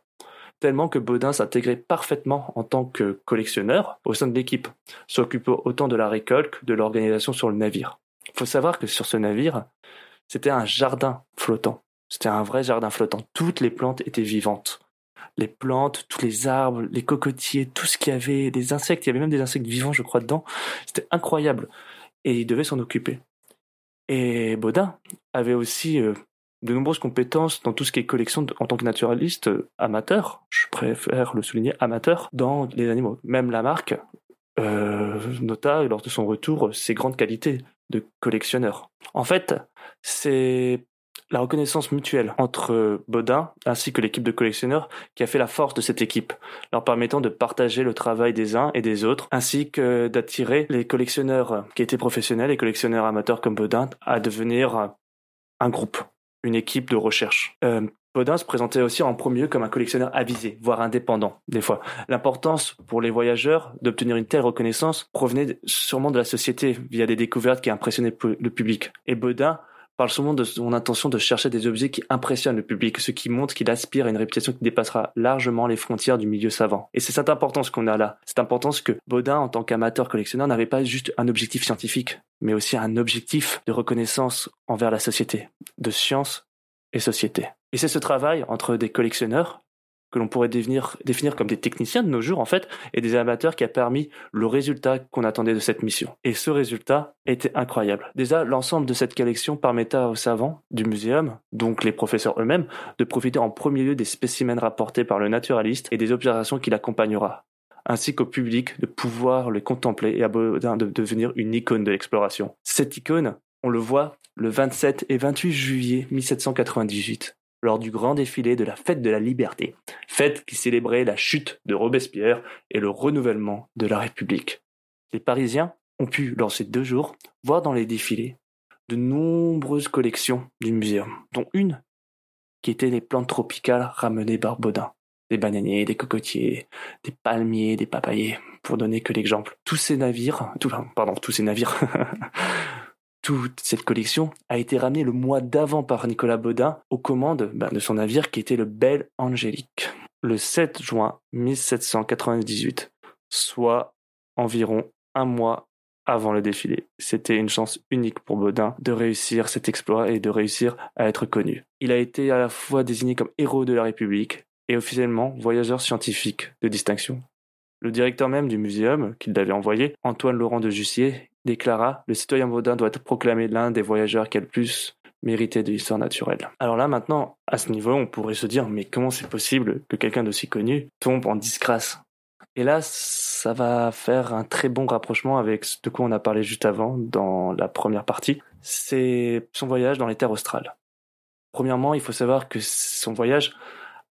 Tellement que Baudin s'intégrait parfaitement en tant que collectionneur au sein de l'équipe, s'occupant autant de la récolte que de l'organisation sur le navire. Il faut savoir que sur ce navire, c'était un jardin flottant. C'était un vrai jardin flottant. Toutes les plantes étaient vivantes. Les plantes, tous les arbres, les cocotiers, tout ce qu'il y avait, des insectes, il y avait même des insectes vivants, je crois, dedans. C'était incroyable et il devait s'en occuper. Et Baudin avait aussi euh, de nombreuses compétences dans tout ce qui est collection en tant que naturaliste euh, amateur, je préfère le souligner amateur, dans les animaux. Même Lamarck euh, nota lors de son retour ses grandes qualités de collectionneur. En fait, c'est la reconnaissance mutuelle entre Baudin ainsi que l'équipe de collectionneurs qui a fait la force de cette équipe, leur permettant de partager le travail des uns et des autres, ainsi que d'attirer les collectionneurs qui étaient professionnels et collectionneurs amateurs comme Baudin à devenir un groupe, une équipe de recherche. Euh, Baudin se présentait aussi en premier lieu comme un collectionneur avisé, voire indépendant, des fois. L'importance pour les voyageurs d'obtenir une telle reconnaissance provenait sûrement de la société via des découvertes qui impressionnaient le public. Et Baudin parle souvent de son intention de chercher des objets qui impressionnent le public, ce qui montre qu'il aspire à une réputation qui dépassera largement les frontières du milieu savant. Et c'est cette importance qu'on a là. Cette importance que Baudin, en tant qu'amateur collectionneur, n'avait pas juste un objectif scientifique, mais aussi un objectif de reconnaissance envers la société, de science et société. Et c'est ce travail entre des collectionneurs que l'on pourrait définir, comme des techniciens de nos jours en fait, et des amateurs qui a permis le résultat qu'on attendait de cette mission. Et ce résultat était incroyable. Déjà, l'ensemble de cette collection permettait aux savants du muséum, donc les professeurs eux-mêmes, de profiter en premier lieu des spécimens rapportés par le naturaliste et des observations qui l'accompagnera ainsi qu'au public de pouvoir le contempler et à de devenir une icône de l'exploration. Cette icône, on le voit le 27 et 28 juillet 1798 lors du grand défilé de la Fête de la Liberté, fête qui célébrait la chute de Robespierre et le renouvellement de la République. Les Parisiens ont pu, lors ces deux jours, voir dans les défilés de nombreuses collections du muséum, dont une qui était les plantes tropicales ramenées par Baudin. Des bananiers, des cocotiers, des palmiers, des papayers, pour donner que l'exemple. Tous ces navires, pardon, tous ces navires *laughs* toute cette collection a été ramenée le mois d'avant par Nicolas Baudin aux commandes ben, de son navire qui était le Belle Angélique, le 7 juin 1798, soit environ un mois avant le défilé. C'était une chance unique pour Baudin de réussir cet exploit et de réussir à être connu. Il a été à la fois désigné comme héros de la République et officiellement voyageur scientifique de distinction. Le directeur même du muséum, qui l'avait envoyé, Antoine Laurent de Jussier, déclara Le citoyen Baudin doit être proclamé l'un des voyageurs qui a le plus mérité de l'histoire naturelle. Alors là, maintenant, à ce niveau, on pourrait se dire Mais comment c'est possible que quelqu'un d'aussi connu tombe en disgrâce? Et là, ça va faire un très bon rapprochement avec ce de quoi on a parlé juste avant dans la première partie. C'est son voyage dans les terres australes. Premièrement, il faut savoir que son voyage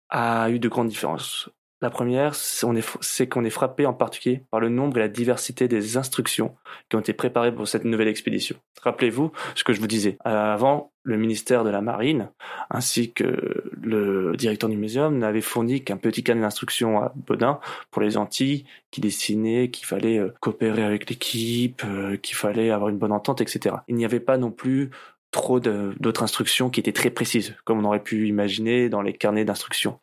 a eu de grandes différences. La première, c'est qu'on est frappé en particulier par le nombre et la diversité des instructions qui ont été préparées pour cette nouvelle expédition. Rappelez-vous ce que je vous disais. Avant, le ministère de la Marine ainsi que le directeur du muséum n'avaient fourni qu'un petit cahier d'instructions à Baudin pour les Antilles qui dessinait qu'il fallait euh, coopérer avec l'équipe, euh, qu'il fallait avoir une bonne entente, etc. Il n'y avait pas non plus trop d'autres instructions qui étaient très précises, comme on aurait pu imaginer dans les carnets d'instructions.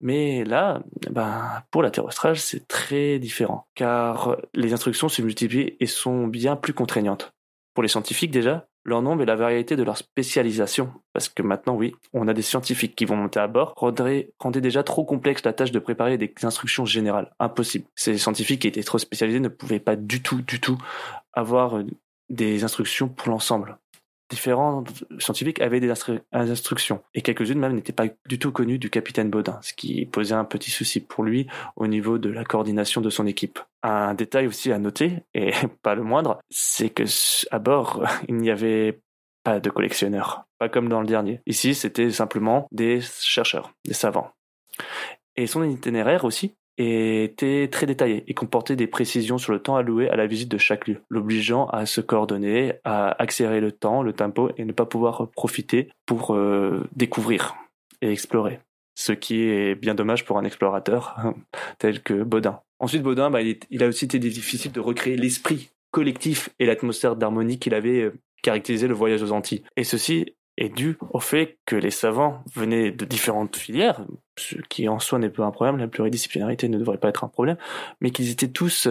Mais là, ben, pour la australe, c'est très différent, car les instructions se multiplient et sont bien plus contraignantes. Pour les scientifiques déjà, leur nombre et la variété de leur spécialisation, parce que maintenant oui, on a des scientifiques qui vont monter à bord, rendait, déjà trop complexe la tâche de préparer des instructions générales, impossible. Ces scientifiques qui étaient trop spécialisés ne pouvaient pas du tout, du tout avoir des instructions pour l'ensemble différents scientifiques avaient des instructions et quelques-unes même n'étaient pas du tout connues du capitaine Baudin, ce qui posait un petit souci pour lui au niveau de la coordination de son équipe. Un détail aussi à noter, et *laughs* pas le moindre, c'est que à bord, *laughs* il n'y avait pas de collectionneurs, pas comme dans le dernier. Ici, c'était simplement des chercheurs, des savants. Et son itinéraire aussi était très détaillé et comportait des précisions sur le temps alloué à la visite de chaque lieu, l'obligeant à se coordonner, à accélérer le temps, le tempo et ne pas pouvoir profiter pour euh, découvrir et explorer. Ce qui est bien dommage pour un explorateur *laughs* tel que Baudin. Ensuite, Baudin, bah, il, il, a aussi été difficile de recréer l'esprit collectif et l'atmosphère d'harmonie qu'il avait euh, caractérisé le voyage aux Antilles. Et ceci est dû au fait que les savants venaient de différentes filières, ce qui en soi n'est pas un problème, la pluridisciplinarité ne devrait pas être un problème, mais qu'ils étaient tous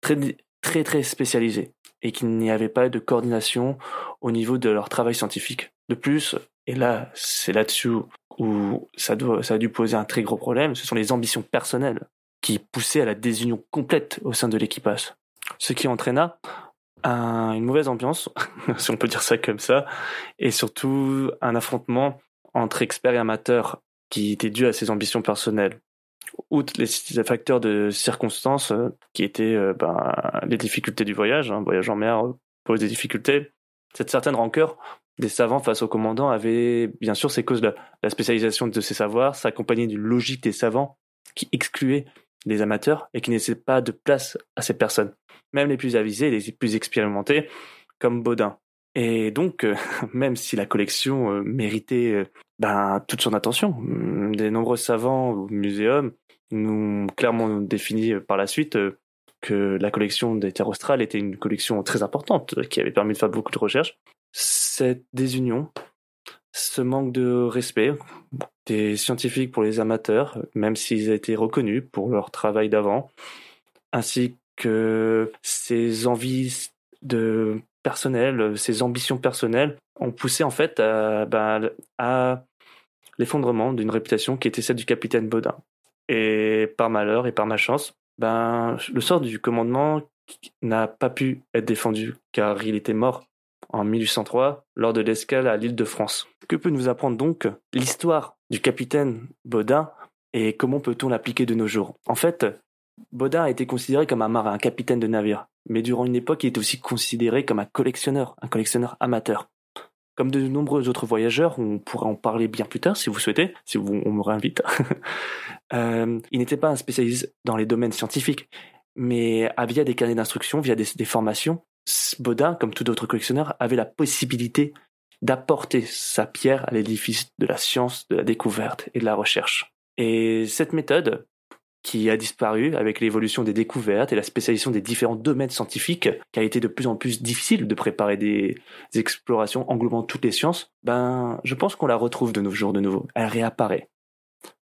très très très spécialisés et qu'il n'y avait pas de coordination au niveau de leur travail scientifique. De plus, et là c'est là-dessus où ça, doit, ça a dû poser un très gros problème, ce sont les ambitions personnelles qui poussaient à la désunion complète au sein de l'équipage. Ce qui entraîna une mauvaise ambiance, *laughs* si on peut dire ça comme ça, et surtout un affrontement entre experts et amateurs qui était dû à ses ambitions personnelles. Outre les facteurs de circonstances euh, qui étaient euh, ben, les difficultés du voyage, un hein, voyage en mer pose des difficultés, cette certaine rancœur des savants face au commandant avait bien sûr ses causes de la spécialisation de ses savoirs, s'accompagner d'une logique des savants qui excluait les amateurs et qui ne pas de place à ces personnes même les plus avisés, les plus expérimentés, comme Baudin. Et donc, euh, *laughs* même si la collection euh, méritait euh, ben, toute son attention, des nombreux savants au muséum nous clairement défini par la suite que la collection des terres australes était une collection très importante qui avait permis de faire beaucoup de recherches. Cette désunion, ce manque de respect des scientifiques pour les amateurs, même s'ils été reconnus pour leur travail d'avant, ainsi que ses envies de personnel, ses ambitions personnelles ont poussé en fait à, ben, l'effondrement d'une réputation qui était celle du capitaine Baudin. Et par malheur et par malchance, ben, le sort du commandement n'a pas pu être défendu car il était mort en 1803 lors de l'escale à l'île de France. Que peut nous apprendre donc l'histoire du capitaine Baudin et comment peut-on l'appliquer de nos jours? En fait, Baudin a été considéré comme un marin, un capitaine de navire, mais durant une époque, il était aussi considéré comme un collectionneur, un collectionneur amateur. Comme de nombreux autres voyageurs, on pourrait en parler bien plus tard si vous souhaitez, si vous, on me réinvite. *laughs* euh, il n'était pas un spécialiste dans les domaines scientifiques, mais via des carnets d'instruction, via des formations, Baudin, comme tout autre collectionneur, avait la possibilité d'apporter sa pierre à l'édifice de la science, de la découverte et de la recherche. Et cette méthode, qui a disparu avec l'évolution des découvertes et la spécialisation des différents domaines scientifiques, qui a été de plus en plus difficile de préparer des, explorations englobant toutes les sciences, ben, je pense qu'on la retrouve de nos jours de nouveau. Elle réapparaît.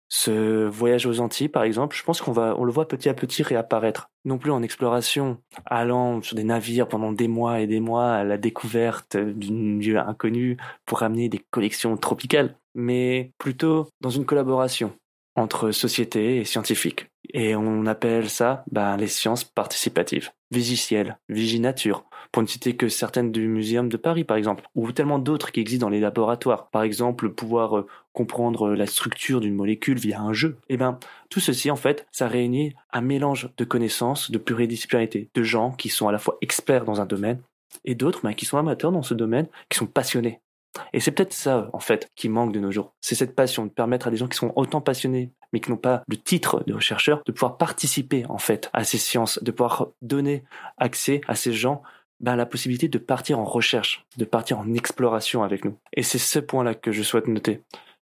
Ce voyage aux Antilles, par exemple, je pense qu'on va, on le voit petit à petit réapparaître. Non plus en exploration, allant sur des navires pendant des mois et des mois à la découverte d'un lieu inconnu pour amener des collections tropicales, mais plutôt dans une collaboration entre société et scientifiques. Et on appelle ça ben, les sciences participatives. Vigiciel, Viginature, pour ne citer que certaines du Muséum de Paris par exemple, ou tellement d'autres qui existent dans les laboratoires. Par exemple, pouvoir euh, comprendre la structure d'une molécule via un jeu. Et eh ben, tout ceci en fait, ça réunit un mélange de connaissances, de pluridisciplinarité, de gens qui sont à la fois experts dans un domaine et d'autres ben, qui sont amateurs dans ce domaine, qui sont passionnés. Et c'est peut-être ça, en fait, qui manque de nos jours. C'est cette passion de permettre à des gens qui sont autant passionnés, mais qui n'ont pas le titre de chercheur, de pouvoir participer, en fait, à ces sciences, de pouvoir donner accès à ces gens ben, la possibilité de partir en recherche, de partir en exploration avec nous. Et c'est ce point-là que je souhaite noter.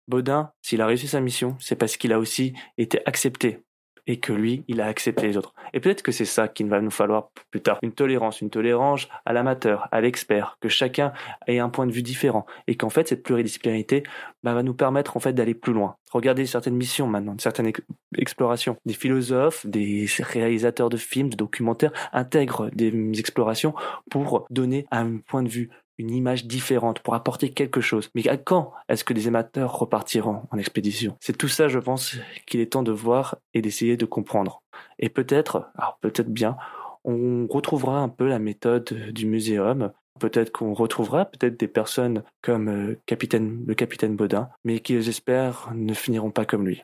Baudin, s'il a réussi sa mission, c'est parce qu'il a aussi été accepté et que lui, il a accepté les autres. Et peut-être que c'est ça qu'il va nous falloir plus tard. Une tolérance, une tolérance à l'amateur, à l'expert, que chacun ait un point de vue différent et qu'en fait, cette pluridisciplinarité bah, va nous permettre en fait d'aller plus loin. Regardez certaines missions maintenant, certaines explorations. Des philosophes, des réalisateurs de films, de documentaires intègrent des explorations pour donner un point de vue une image différente, pour apporter quelque chose. Mais à quand est-ce que les amateurs repartiront en expédition? C'est tout ça, je pense, qu'il est temps de voir et d'essayer de comprendre. Et peut-être, alors peut-être bien, on retrouvera un peu la méthode du muséum. Peut-être qu'on retrouvera peut-être des personnes comme euh, le capitaine Baudin, mais qui, j'espère, ne finiront pas comme lui.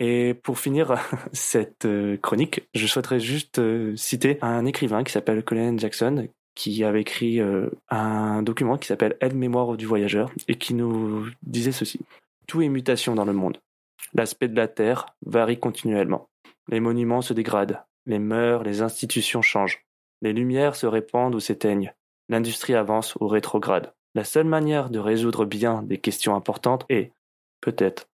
Et pour finir *laughs* cette euh, chronique, je souhaiterais juste euh, citer un écrivain qui s'appelle Colin Jackson, qui avait écrit euh, un document qui s'appelle Aide-mémoire du voyageur et qui nous disait ceci. Tout est mutation dans le monde. L'aspect de la Terre varie continuellement. Les monuments se dégradent, les mœurs, les institutions changent. Les lumières se répandent ou s'éteignent. L'industrie avance ou rétrograde. La seule manière de résoudre bien des questions importantes est, peut-être,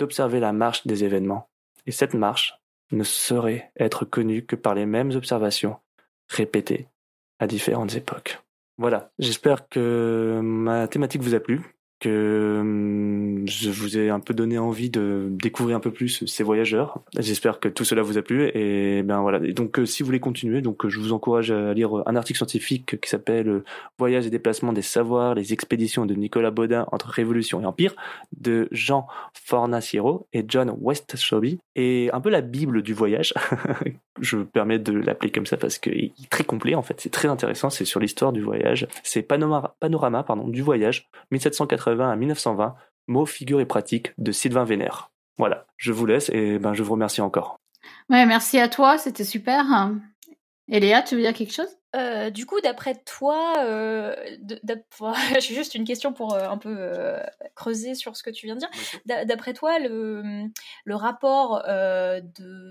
d'observer la marche des événements. Et cette marche ne saurait être connue que par les mêmes observations, répétées à différentes époques. Voilà, j'espère que ma thématique vous a plu, que hum, je vous ai un peu donné envie de découvrir un peu plus ces voyageurs. J'espère que tout cela vous a plu et ben voilà. Et donc euh, si vous voulez continuer, donc je vous encourage à lire un article scientifique qui s'appelle Voyage et déplacement des savoirs, les expéditions de Nicolas Baudin entre révolution et empire de Jean Fornaciero et John Westshoby et un peu la bible du voyage. *laughs* je me permets de l'appeler comme ça parce qu'il est très complet en fait, c'est très intéressant, c'est sur l'histoire du voyage. C'est panorama, panorama pardon, du voyage 1780 à 1920, mots, figures et pratiques de Sylvain Vénère. Voilà, je vous laisse et ben, je vous remercie encore. Ouais, merci à toi, c'était super. Et Léa, tu veux dire quelque chose? Euh, du coup, d'après toi, euh, *laughs* j'ai juste une question pour euh, un peu euh, creuser sur ce que tu viens de dire. D'après toi, le, le rapport de,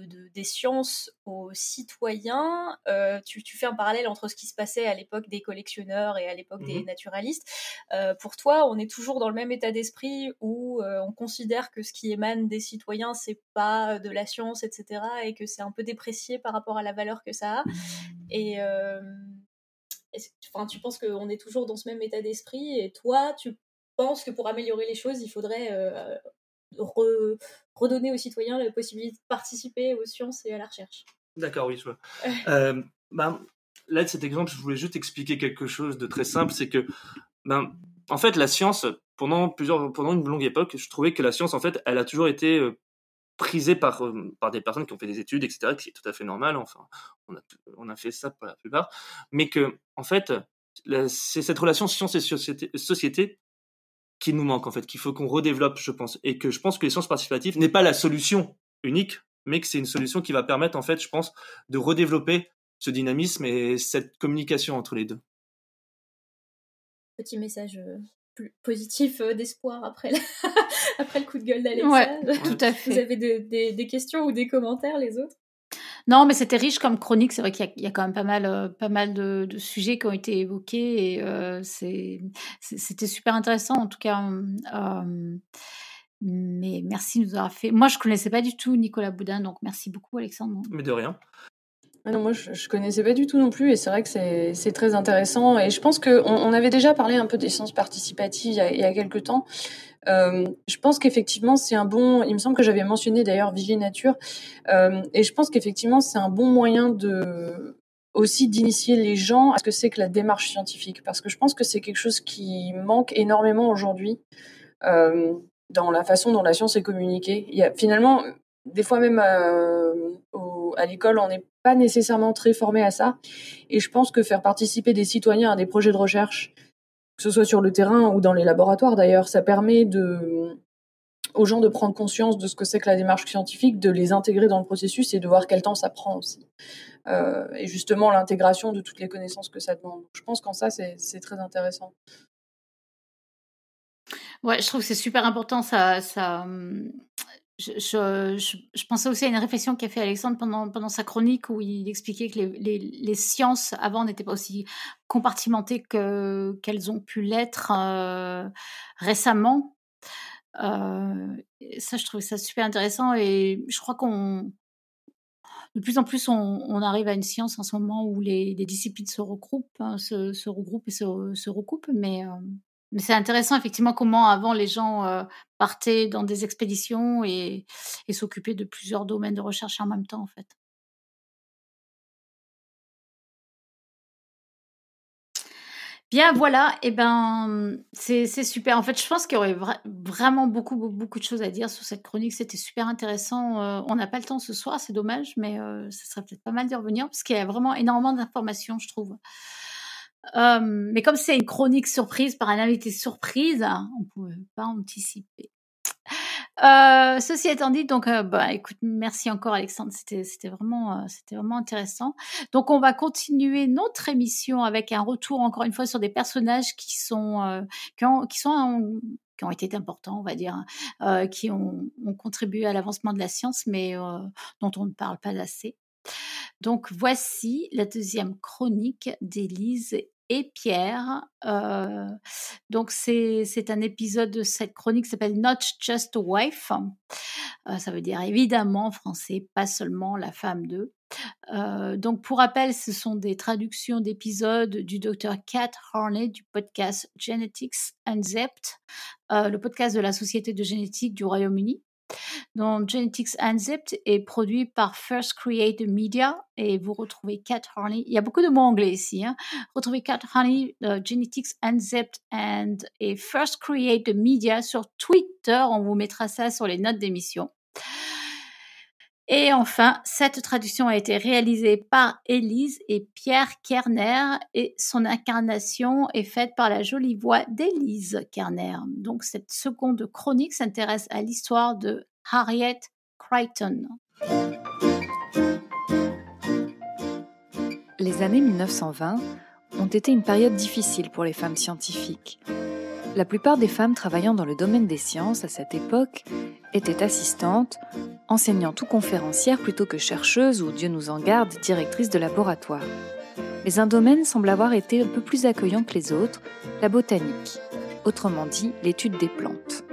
de, des sciences aux citoyens, tu, tu, fais un parallèle entre ce qui se passait à l'époque des collectionneurs et à l'époque des mmh naturalistes. pour toi, on est toujours dans le même état d'esprit où on considère que ce qui émane des citoyens, c'est pas de la science, etc., et que c'est un peu déprécié par rapport à la valeur que ça a. Et enfin, tu penses qu'on est toujours dans ce même état d'esprit et toi, tu penses que pour améliorer les choses, il faudrait euh, redonner aux citoyens la possibilité de participer aux sciences et à la recherche? D'accord, oui, je vois. *laughs* euh, ben, là, de cet exemple, je voulais juste expliquer quelque chose de très simple, c'est que, ben, en fait, la science, pendant plusieurs, pendant une longue époque, je trouvais que la science, en fait, elle a toujours été euh, prisé par, euh, par des personnes qui ont fait des études, etc., qui est tout à fait normal. Enfin, on a, on a fait ça pour la plupart. Mais que, en fait, c'est cette relation science et société, société qui nous manque, en fait, qu'il faut qu'on redéveloppe, je pense. Et que je pense que les sciences participatives n'est pas la solution unique, mais que c'est une solution qui va permettre, en fait, je pense, de redévelopper ce dynamisme et cette communication entre les deux. Petit message euh, plus positif euh, d'espoir après, *laughs* après le coup de gueule d'Alexa. *laughs* tout à fait. Vous avez des questions ou des commentaires, les autres? Non, mais c'était riche comme chronique. C'est vrai qu'il y, a quand même pas mal, euh, pas mal de, sujets qui ont été évoqués et euh, c'était super intéressant en tout cas. Mais merci de nous avoir fait. Moi, je connaissais pas du tout Nicolas Boudin, donc merci beaucoup, Alexandre. Mais de rien. Ah non, moi je, je connaissais pas du tout non plus et c'est vrai que c'est très intéressant et je pense qu'on on avait déjà parlé un peu des sciences participatives il y a, il y a quelques temps. Euh, je pense qu'effectivement c'est un bon. Il me semble que j'avais mentionné d'ailleurs Vigie Nature euh, et je pense qu'effectivement c'est un bon moyen de aussi d'initier les gens à ce que c'est que la démarche scientifique parce que je pense que c'est quelque chose qui manque énormément aujourd'hui euh, dans la façon dont la science est communiquée. Finalement des fois même euh, à l'école, on n'est pas nécessairement très formé à ça. Et je pense que faire participer des citoyens à des projets de recherche, que ce soit sur le terrain ou dans les laboratoires d'ailleurs, ça permet aux gens de prendre conscience de ce que c'est que la démarche scientifique, de les intégrer dans le processus et de voir quel temps ça prend aussi. Euh, et justement l'intégration de toutes les connaissances que ça demande. Je pense qu'en ça, c'est très intéressant. Ouais, je trouve que c'est super important. Ça, ça, je, pensais aussi à une réflexion qu'a fait Alexandre pendant, pendant sa chronique où il expliquait que les, sciences avant n'étaient pas aussi compartimentées que, qu'elles ont pu l'être euh, récemment. Euh, ça, je trouvais ça super intéressant et je crois qu'on de plus en plus, on, arrive à une science en ce moment où les, disciplines se regroupent, hein, se, regroupent et se, se recoupent, mais euh, mais c'est intéressant effectivement comment avant les gens euh, partaient dans des expéditions et, s'occupaient de plusieurs domaines de recherche en même temps en fait. Bien, voilà, et eh ben c'est super. En fait, je pense qu'il y aurait vra vraiment beaucoup, beaucoup, de choses à dire sur cette chronique. C'était super intéressant. Euh, on n'a pas le temps ce soir, c'est dommage, mais euh, ça serait peut-être pas mal d'y revenir parce qu'il y a vraiment énormément d'informations, je trouve. Euh, mais comme c'est une chronique surprise par un invité surprise, on ne pouvait pas anticiper. Euh, ceci étant dit, donc, euh, bah, écoute, merci encore Alexandre, c'était, vraiment, euh, vraiment intéressant. Donc, on va continuer notre émission avec un retour encore une fois sur des personnages qui sont, qui, ont, qui ont été importants, on va dire, qui ont, ont, contribué à l'avancement de la science, mais dont on ne parle pas assez. Donc, voici la deuxième chronique d'Élise et Pierre. Euh, donc c'est un épisode de cette chronique qui s'appelle Not Just a Wife. Euh, ça veut dire évidemment en français, pas seulement la femme d'eux. Euh, donc pour rappel, ce sont des traductions d'épisodes du docteur Kat Harney du podcast Genetics Unzipped, le podcast de la Société de génétique du Royaume-Uni dont Genetics Unzipped est produit par First Create Media et vous retrouvez Cat Harney. Il y a beaucoup de mots anglais ici. Hein. Retrouvez Cat Harney, uh, Genetics Unzipped and, et First Create Media sur Twitter. On vous mettra ça sur les notes d'émission. Et enfin, cette traduction a été réalisée par Élise et Pierre Kerner et son incarnation est faite par la jolie voix d'Élise Kerner. Donc cette seconde chronique s'intéresse à l'histoire de Harriet Crichton. Les années 1920 ont été une période difficile pour les femmes scientifiques. La plupart des femmes travaillant dans le domaine des sciences à cette époque étaient assistantes, enseignantes ou conférencières plutôt que chercheuses ou, Dieu nous en garde, directrices de laboratoire. Mais un domaine semble avoir été un peu plus accueillant que les autres, la botanique, autrement dit l'étude des plantes.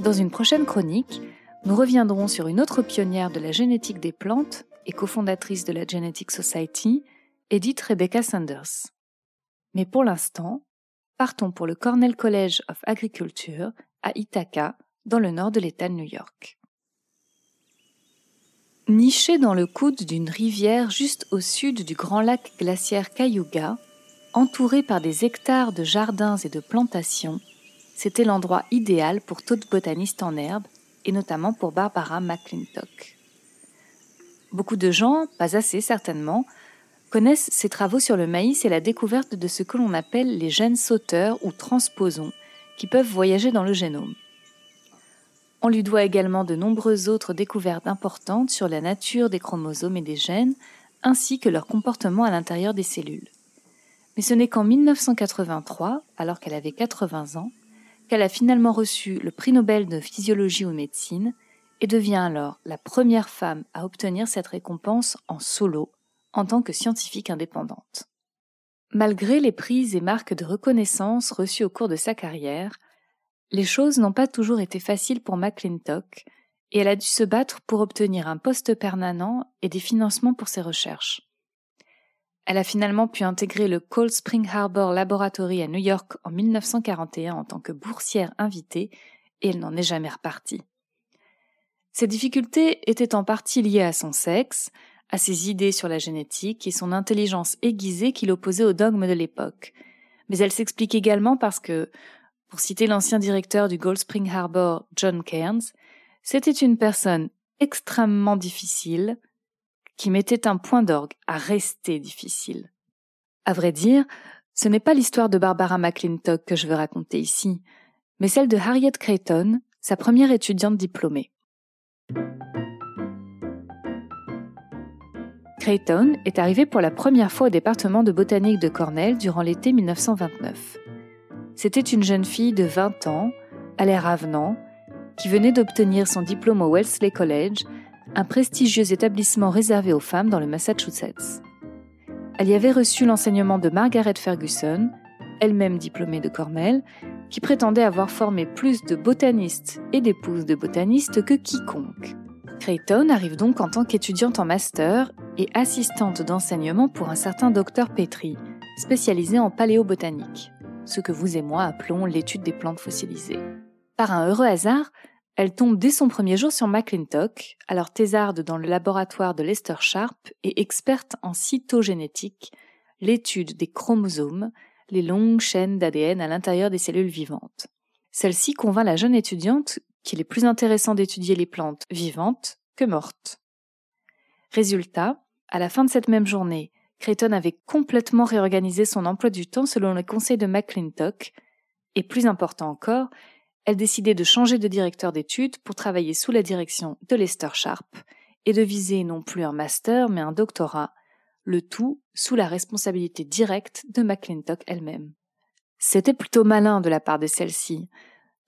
Dans une prochaine chronique, nous reviendrons sur une autre pionnière de la génétique des plantes et cofondatrice de la Genetic Society, Edith Rebecca Sanders. Mais pour l'instant, partons pour le Cornell College of Agriculture à Ithaca, dans le nord de l'État de New York. Niché dans le coude d'une rivière juste au sud du grand lac glaciaire Cayuga, entouré par des hectares de jardins et de plantations, c'était l'endroit idéal pour toute botaniste en herbe, et notamment pour Barbara McClintock. Beaucoup de gens, pas assez certainement, connaissent ses travaux sur le maïs et la découverte de ce que l'on appelle les gènes sauteurs ou transposons, qui peuvent voyager dans le génome. On lui doit également de nombreuses autres découvertes importantes sur la nature des chromosomes et des gènes, ainsi que leur comportement à l'intérieur des cellules. Mais ce n'est qu'en 1983, alors qu'elle avait 80 ans, qu'elle a finalement reçu le prix Nobel de physiologie ou médecine et devient alors la première femme à obtenir cette récompense en solo en tant que scientifique indépendante. Malgré les prix et marques de reconnaissance reçues au cours de sa carrière, les choses n'ont pas toujours été faciles pour McClintock, et elle a dû se battre pour obtenir un poste permanent et des financements pour ses recherches. Elle a finalement pu intégrer le Cold Spring Harbor Laboratory à New York en 1941 en tant que boursière invitée et elle n'en est jamais repartie. Ses difficultés étaient en partie liées à son sexe, à ses idées sur la génétique et son intelligence aiguisée qui l'opposait au dogme de l'époque. Mais elle s'explique également parce que, pour citer l'ancien directeur du Gold Spring Harbor, John Cairns, c'était une personne extrêmement difficile qui mettait un point d'orgue à rester difficile. À vrai dire, ce n'est pas l'histoire de Barbara McClintock que je veux raconter ici, mais celle de Harriet Creighton, sa première étudiante diplômée. Creighton est arrivée pour la première fois au département de botanique de Cornell durant l'été 1929. C'était une jeune fille de 20 ans, à l'air avenant, qui venait d'obtenir son diplôme au Wellesley College, un prestigieux établissement réservé aux femmes dans le Massachusetts. Elle y avait reçu l'enseignement de Margaret Ferguson, elle-même diplômée de Cornell, qui prétendait avoir formé plus de botanistes et d'épouses de botanistes que quiconque. Creighton arrive donc en tant qu'étudiante en master et assistante d'enseignement pour un certain docteur Petrie, spécialisé en paléobotanique, ce que vous et moi appelons l'étude des plantes fossilisées. Par un heureux hasard, elle tombe dès son premier jour sur McClintock, alors thésarde dans le laboratoire de Lester Sharp et experte en cytogénétique, l'étude des chromosomes, les longues chaînes d'ADN à l'intérieur des cellules vivantes. Celle-ci convainc la jeune étudiante qu'il est plus intéressant d'étudier les plantes vivantes que mortes. Résultat, à la fin de cette même journée, Creighton avait complètement réorganisé son emploi du temps selon les conseils de McClintock, et plus important encore, elle décidait de changer de directeur d'études pour travailler sous la direction de Lester Sharp et de viser non plus un master mais un doctorat, le tout sous la responsabilité directe de McClintock elle-même. C'était plutôt malin de la part de celle-ci,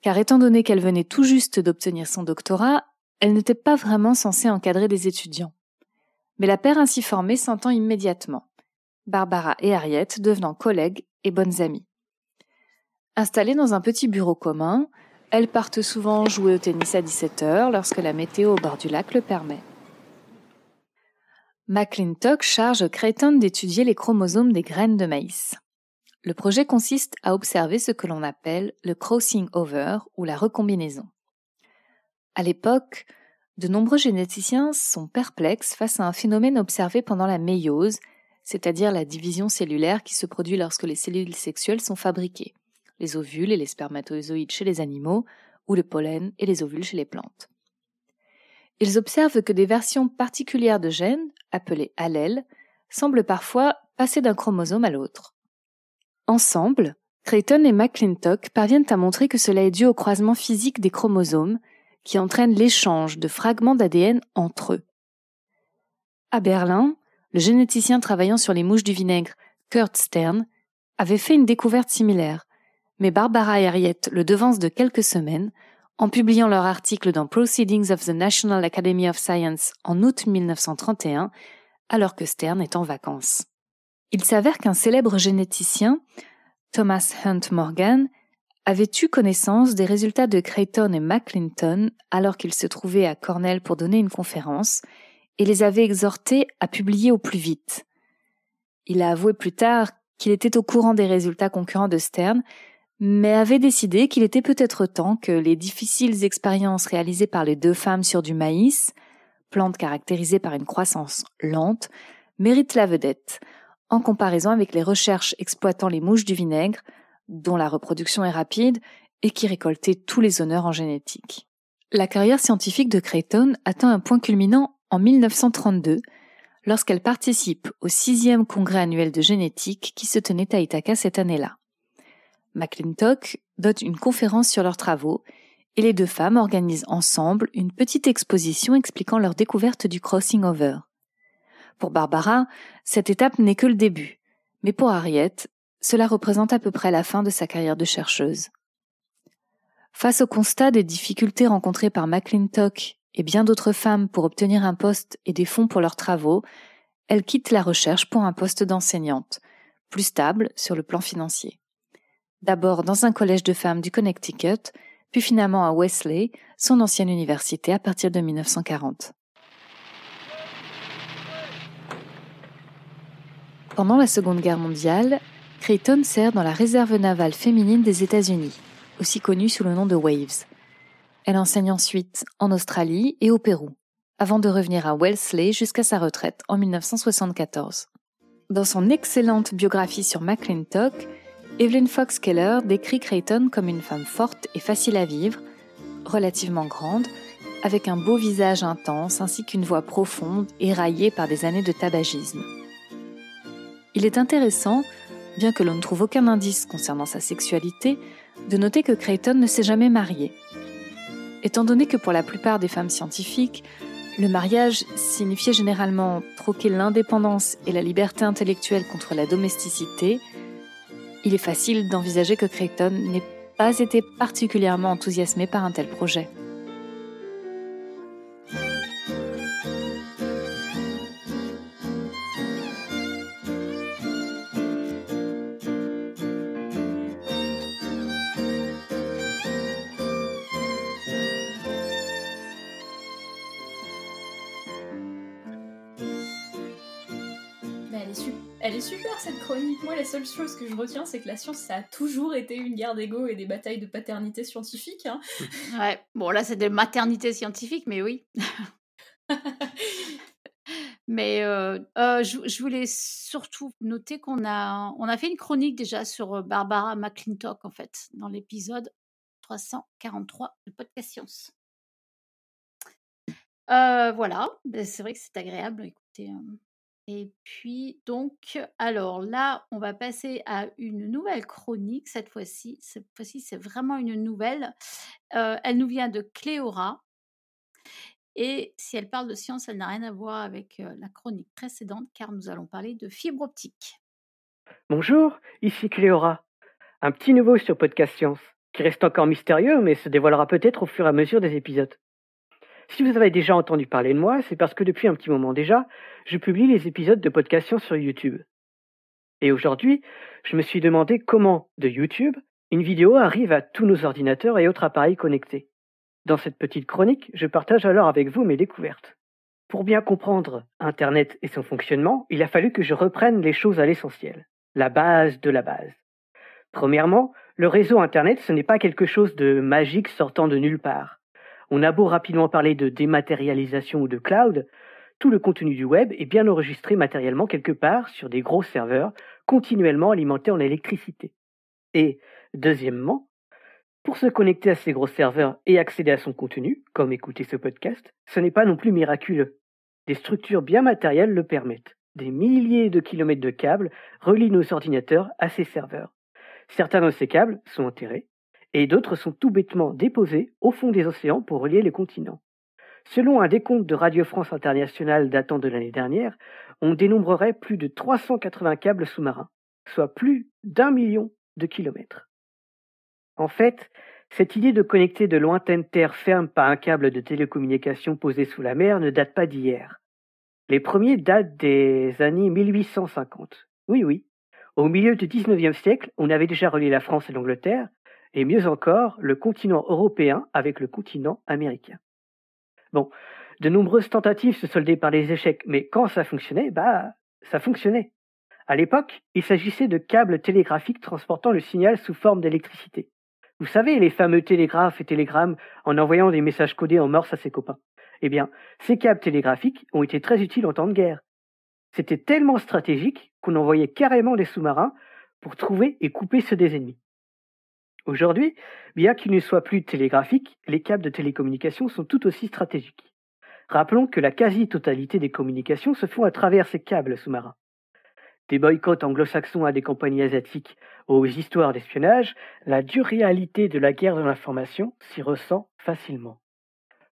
car étant donné qu'elle venait tout juste d'obtenir son doctorat, elle n'était pas vraiment censée encadrer des étudiants. Mais la paire ainsi formée s'entend immédiatement, Barbara et Harriet devenant collègues et bonnes amies. Installées dans un petit bureau commun, elles partent souvent jouer au tennis à 17h lorsque la météo au bord du lac le permet. McClintock charge Creighton d'étudier les chromosomes des graines de maïs. Le projet consiste à observer ce que l'on appelle le crossing over ou la recombinaison. À l'époque, de nombreux généticiens sont perplexes face à un phénomène observé pendant la méiose, c'est-à-dire la division cellulaire qui se produit lorsque les cellules sexuelles sont fabriquées, les ovules et les spermatozoïdes chez les animaux, ou le pollen et les ovules chez les plantes. Ils observent que des versions particulières de gènes, appelées allèles, semblent parfois passer d'un chromosome à l'autre. Ensemble, Creighton et McClintock parviennent à montrer que cela est dû au croisement physique des chromosomes qui entraîne l'échange de fragments d'ADN entre eux. À Berlin, le généticien travaillant sur les mouches du vinaigre, Kurt Stern, avait fait une découverte similaire, mais Barbara et Harriet le devancent de quelques semaines en publiant leur article dans Proceedings of the National Academy of Science en août 1931, alors que Stern est en vacances. Il s'avère qu'un célèbre généticien, Thomas Hunt Morgan, avait eu connaissance des résultats de Creighton et McClinton alors qu'ils se trouvaient à Cornell pour donner une conférence et les avait exhortés à publier au plus vite. Il a avoué plus tard qu'il était au courant des résultats concurrents de Stern, mais avait décidé qu'il était peut-être temps que les difficiles expériences réalisées par les deux femmes sur du maïs, plante caractérisée par une croissance lente, méritent la vedette, en comparaison avec les recherches exploitant les mouches du vinaigre, dont la reproduction est rapide et qui récoltaient tous les honneurs en génétique. La carrière scientifique de Creighton atteint un point culminant en 1932, lorsqu'elle participe au sixième congrès annuel de génétique qui se tenait à Ithaca cette année-là. McClintock donne une conférence sur leurs travaux et les deux femmes organisent ensemble une petite exposition expliquant leur découverte du crossing over. Pour Barbara, cette étape n'est que le début, mais pour Harriet, cela représente à peu près la fin de sa carrière de chercheuse. Face au constat des difficultés rencontrées par McClintock et bien d'autres femmes pour obtenir un poste et des fonds pour leurs travaux, elle quitte la recherche pour un poste d'enseignante, plus stable sur le plan financier. D'abord dans un collège de femmes du Connecticut, puis finalement à Wesley, son ancienne université à partir de 1940. Pendant la Seconde Guerre mondiale, Creighton sert dans la réserve navale féminine des États-Unis, aussi connue sous le nom de Waves. Elle enseigne ensuite en Australie et au Pérou, avant de revenir à Wellesley jusqu'à sa retraite en 1974. Dans son excellente biographie sur McClintock, Evelyn Fox Keller décrit Creighton comme une femme forte et facile à vivre, relativement grande, avec un beau visage intense ainsi qu'une voix profonde éraillée par des années de tabagisme. Il est intéressant, bien que l'on ne trouve aucun indice concernant sa sexualité, de noter que Creighton ne s'est jamais marié. Étant donné que pour la plupart des femmes scientifiques, le mariage signifiait généralement troquer l'indépendance et la liberté intellectuelle contre la domesticité, il est facile d'envisager que Creighton n'ait pas été particulièrement enthousiasmé par un tel projet. La seule chose que je retiens, c'est que la science, ça a toujours été une guerre d'ego et des batailles de paternité scientifique. Hein. *laughs* Ouais, bon là c'est de maternité scientifique, mais oui. *laughs* mais euh, euh, je, voulais surtout noter qu'on a, on a fait une chronique déjà sur euh, Barbara McClintock, en fait, dans l'épisode 343 de Podcast Science. voilà, ben, c'est vrai que c'est agréable. Écoutez, et puis, donc, alors là, on va passer à une nouvelle chronique cette fois-ci. Cette fois-ci, c'est vraiment une nouvelle. elle nous vient de Cléora. Et si elle parle de science, elle n'a rien à voir avec la chronique précédente, car nous allons parler de fibre optique. Bonjour, ici Cléora. Un petit nouveau sur Podcast Science, qui reste encore mystérieux, mais se dévoilera peut-être au fur et à mesure des épisodes. Si vous avez déjà entendu parler de moi, c'est parce que depuis un petit moment déjà, je publie les épisodes de podcast sur YouTube. Et aujourd'hui, je me suis demandé comment, de YouTube, une vidéo arrive à tous nos ordinateurs et autres appareils connectés. Dans cette petite chronique, je partage alors avec vous mes découvertes. Pour bien comprendre Internet et son fonctionnement, il a fallu que je reprenne les choses à l'essentiel, la base de la base. Premièrement, le réseau Internet, ce n'est pas quelque chose de magique sortant de nulle part. On a beau rapidement parler de dématérialisation ou de cloud, tout le contenu du web est bien enregistré matériellement quelque part sur des gros serveurs continuellement alimentés en électricité. Et, deuxièmement, pour se connecter à ces gros serveurs et accéder à son contenu, comme écouter ce podcast, ce n'est pas non plus miraculeux. Des structures bien matérielles le permettent. Des milliers de kilomètres de câbles relient nos ordinateurs à ces serveurs. Certains de ces câbles sont enterrés, et d'autres sont tout bêtement déposés au fond des océans pour relier les continents. Selon un décompte de Radio France Internationale datant de l'année dernière, on dénombrerait plus de 380 câbles sous-marins, soit plus d'un million de kilomètres. En fait, cette idée de connecter de lointaines terres fermes par un câble de télécommunication posé sous la mer ne date pas d'hier. Les premiers datent des années 1850. Oui, oui. Au milieu du XIXe siècle, on avait déjà relié la France et l'Angleterre, et mieux encore, le continent européen avec le continent américain. Bon, de nombreuses tentatives se soldaient par les échecs, mais quand ça fonctionnait, bah, ça fonctionnait. À l'époque, il s'agissait de câbles télégraphiques transportant le signal sous forme d'électricité. Vous savez, les fameux télégraphes et télégrammes en envoyant des messages codés en morse à ses copains. Eh bien, ces câbles télégraphiques ont été très utiles en temps de guerre. C'était tellement stratégique qu'on envoyait carrément des sous-marins pour trouver et couper ceux des ennemis. Aujourd'hui, bien qu'ils ne soient plus télégraphiques, les câbles de télécommunication sont tout aussi stratégiques. Rappelons que la quasi-totalité des communications se font à travers ces câbles sous-marins. Des boycotts anglo-saxons à des compagnies asiatiques aux histoires d'espionnage, la dure réalité de la guerre de l'information s'y ressent facilement.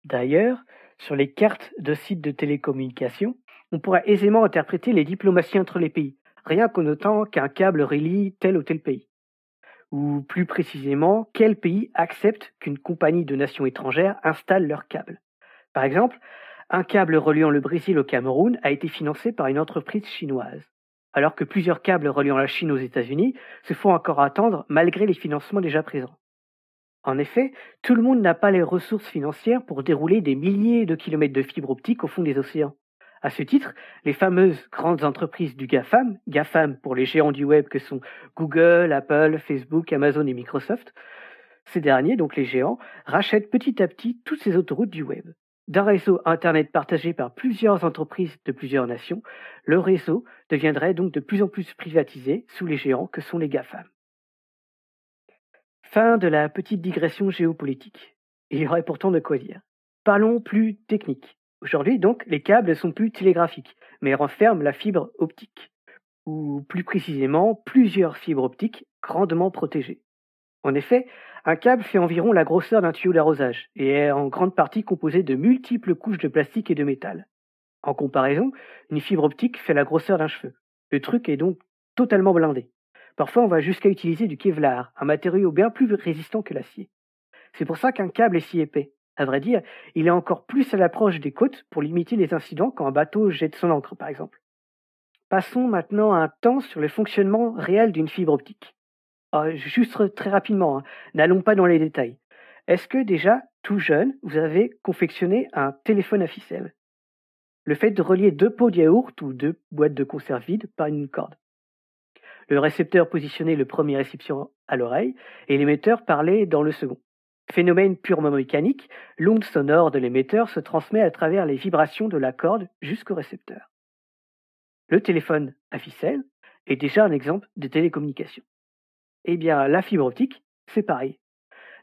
D'ailleurs, sur les cartes de sites de télécommunication, on pourra aisément interpréter les diplomaties entre les pays, rien qu'en notant qu'un câble relie tel ou tel pays ou plus précisément, quel pays accepte qu'une compagnie de nations étrangères installe leur câble? Par exemple, un câble reliant le Brésil au Cameroun a été financé par une entreprise chinoise, alors que plusieurs câbles reliant la Chine aux États-Unis se font encore attendre malgré les financements déjà présents. En effet, tout le monde n'a pas les ressources financières pour dérouler des milliers de kilomètres de fibres optiques au fond des océans. À ce titre, les fameuses grandes entreprises du GAFAM, GAFAM pour les géants du web que sont Google, Apple, Facebook, Amazon et Microsoft, ces derniers, donc les géants, rachètent petit à petit toutes ces autoroutes du web. D'un réseau Internet partagé par plusieurs entreprises de plusieurs nations, le réseau deviendrait donc de plus en plus privatisé sous les géants que sont les GAFAM. Fin de la petite digression géopolitique. Il y aurait pourtant de quoi dire. Parlons plus technique. Aujourd'hui, donc, les câbles sont plus télégraphiques, mais renferment la fibre optique, ou plus précisément, plusieurs fibres optiques grandement protégées. En effet, un câble fait environ la grosseur d'un tuyau d'arrosage et est en grande partie composé de multiples couches de plastique et de métal. En comparaison, une fibre optique fait la grosseur d'un cheveu. Le truc est donc totalement blindé. Parfois, on va jusqu'à utiliser du Kevlar, un matériau bien plus résistant que l'acier. C'est pour ça qu'un câble est si épais. À vrai dire, il est encore plus à l'approche des côtes pour limiter les incidents quand un bateau jette son encre, par exemple. Passons maintenant un temps sur le fonctionnement réel d'une fibre optique. Ah, juste très rapidement, hein. n'allons pas dans les détails. Est-ce que déjà, tout jeune, vous avez confectionné un téléphone à ficelle? Le fait de relier deux pots de yaourt ou deux boîtes de conserve vides par une corde le récepteur positionnait le premier réception à l'oreille et l'émetteur parlait dans le second. Phénomène purement mécanique, l'onde sonore de l'émetteur se transmet à travers les vibrations de la corde jusqu'au récepteur. Le téléphone à ficelle est déjà un exemple de télécommunication. Eh bien, la fibre optique, c'est pareil.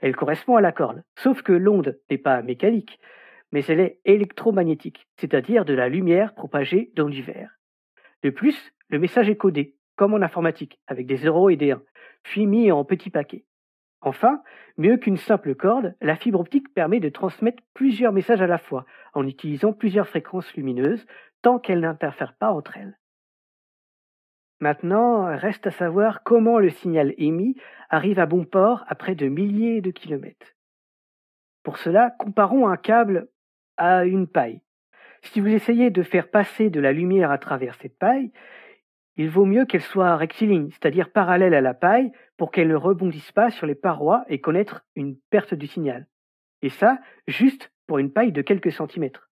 Elle correspond à la corde, sauf que l'onde n'est pas mécanique, mais elle est électromagnétique, c'est-à-dire de la lumière propagée dans l'univers. De plus, le message est codé, comme en informatique, avec des zéros et des 1, puis mis en petits paquets. Enfin, mieux qu'une simple corde, la fibre optique permet de transmettre plusieurs messages à la fois, en utilisant plusieurs fréquences lumineuses, tant qu'elles n'interfèrent pas entre elles. Maintenant, reste à savoir comment le signal émis arrive à bon port à près de milliers de kilomètres. Pour cela, comparons un câble à une paille. Si vous essayez de faire passer de la lumière à travers cette paille, il vaut mieux qu'elle soit rectiligne, c'est-à-dire parallèle à la paille, pour qu'elle ne rebondisse pas sur les parois et connaître une perte du signal. Et ça, juste pour une paille de quelques centimètres.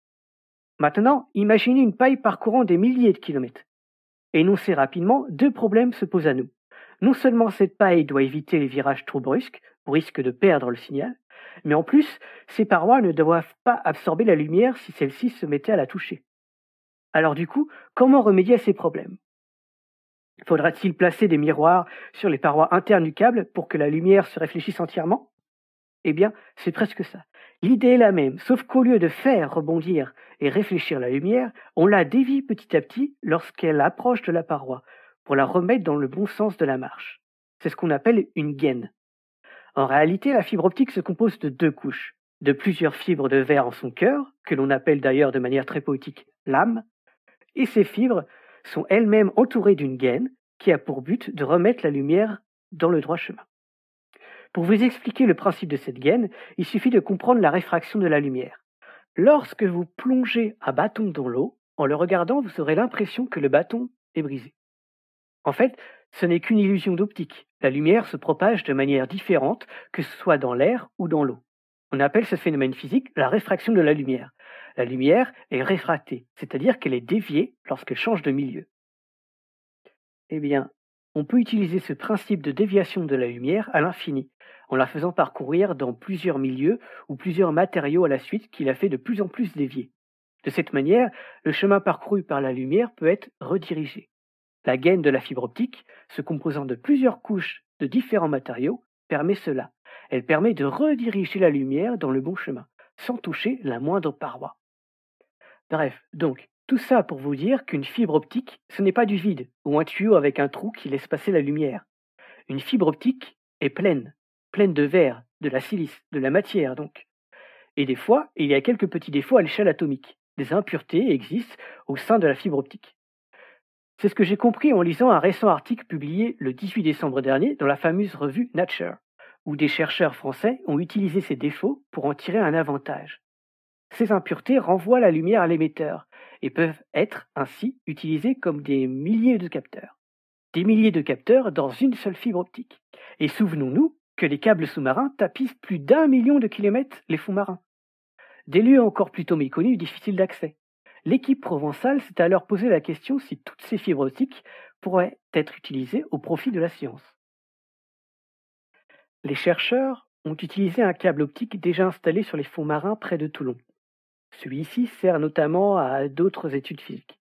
Maintenant, imaginez une paille parcourant des milliers de kilomètres. Énoncez rapidement, deux problèmes se posent à nous. Non seulement cette paille doit éviter les virages trop brusques, risque de perdre le signal, mais en plus, ces parois ne doivent pas absorber la lumière si celle-ci se mettait à la toucher. Alors du coup, comment remédier à ces problèmes? Faudra-t-il placer des miroirs sur les parois internes du câble pour que la lumière se réfléchisse entièrement? Eh bien, c'est presque ça. L'idée est la même, sauf qu'au lieu de faire rebondir et réfléchir la lumière, on la dévie petit à petit lorsqu'elle approche de la paroi, pour la remettre dans le bon sens de la marche. C'est ce qu'on appelle une gaine. En réalité, la fibre optique se compose de deux couches, de plusieurs fibres de verre en son cœur, que l'on appelle d'ailleurs de manière très poétique lame, et ces fibres sont elles-mêmes entourées d'une gaine qui a pour but de remettre la lumière dans le droit chemin. Pour vous expliquer le principe de cette gaine, il suffit de comprendre la réfraction de la lumière. Lorsque vous plongez un bâton dans l'eau, en le regardant, vous aurez l'impression que le bâton est brisé. En fait, ce n'est qu'une illusion d'optique. La lumière se propage de manière différente, que ce soit dans l'air ou dans l'eau. On appelle ce phénomène physique la réfraction de la lumière. La lumière est réfractée, c'est-à-dire qu'elle est déviée lorsqu'elle change de milieu. Eh bien, on peut utiliser ce principe de déviation de la lumière à l'infini, en la faisant parcourir dans plusieurs milieux ou plusieurs matériaux à la suite qui la fait de plus en plus dévier. De cette manière, le chemin parcouru par la lumière peut être redirigé. La gaine de la fibre optique, se composant de plusieurs couches de différents matériaux, permet cela. Elle permet de rediriger la lumière dans le bon chemin, sans toucher la moindre paroi. Bref, donc, tout ça pour vous dire qu'une fibre optique, ce n'est pas du vide, ou un tuyau avec un trou qui laisse passer la lumière. Une fibre optique est pleine, pleine de verre, de la silice, de la matière donc. Et des fois, il y a quelques petits défauts à l'échelle atomique. Des impuretés existent au sein de la fibre optique. C'est ce que j'ai compris en lisant un récent article publié le 18 décembre dernier dans la fameuse revue Nature, où des chercheurs français ont utilisé ces défauts pour en tirer un avantage. Ces impuretés renvoient la lumière à l'émetteur et peuvent être ainsi utilisées comme des milliers de capteurs. Des milliers de capteurs dans une seule fibre optique. Et souvenons-nous, que les câbles sous-marins tapissent plus d'un million de kilomètres les fonds marins. Des lieux encore plutôt méconnus difficiles d'accès. L'équipe provençale s'est alors posé la question si toutes ces fibres optiques pourraient être utilisées au profit de la science. Les chercheurs ont utilisé un câble optique déjà installé sur les fonds marins près de Toulon. Celui-ci sert notamment à d'autres études physiques.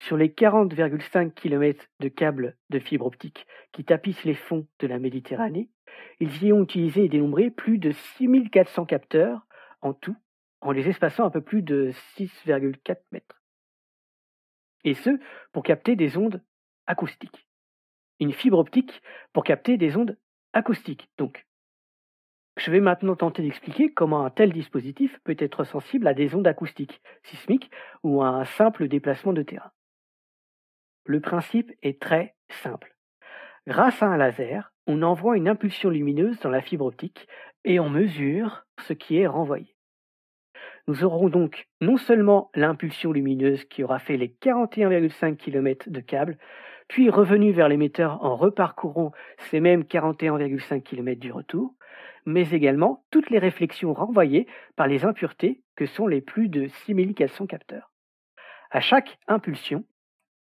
Sur les 40,5 km de câbles de fibre optique qui tapissent les fonds de la Méditerranée, ils y ont utilisé et dénombré plus de 6400 capteurs en tout, en les espaçant un peu plus de 6,4 mètres. Et ce, pour capter des ondes acoustiques. Une fibre optique pour capter des ondes acoustiques, donc. Je vais maintenant tenter d'expliquer comment un tel dispositif peut être sensible à des ondes acoustiques, sismiques ou à un simple déplacement de terrain. Le principe est très simple. Grâce à un laser, on envoie une impulsion lumineuse dans la fibre optique et on mesure ce qui est renvoyé. Nous aurons donc non seulement l'impulsion lumineuse qui aura fait les 41,5 km de câble, puis revenu vers l'émetteur en reparcourant ces mêmes 41,5 km du retour, mais également toutes les réflexions renvoyées par les impuretés que sont les plus de 6400 capteurs. À chaque impulsion,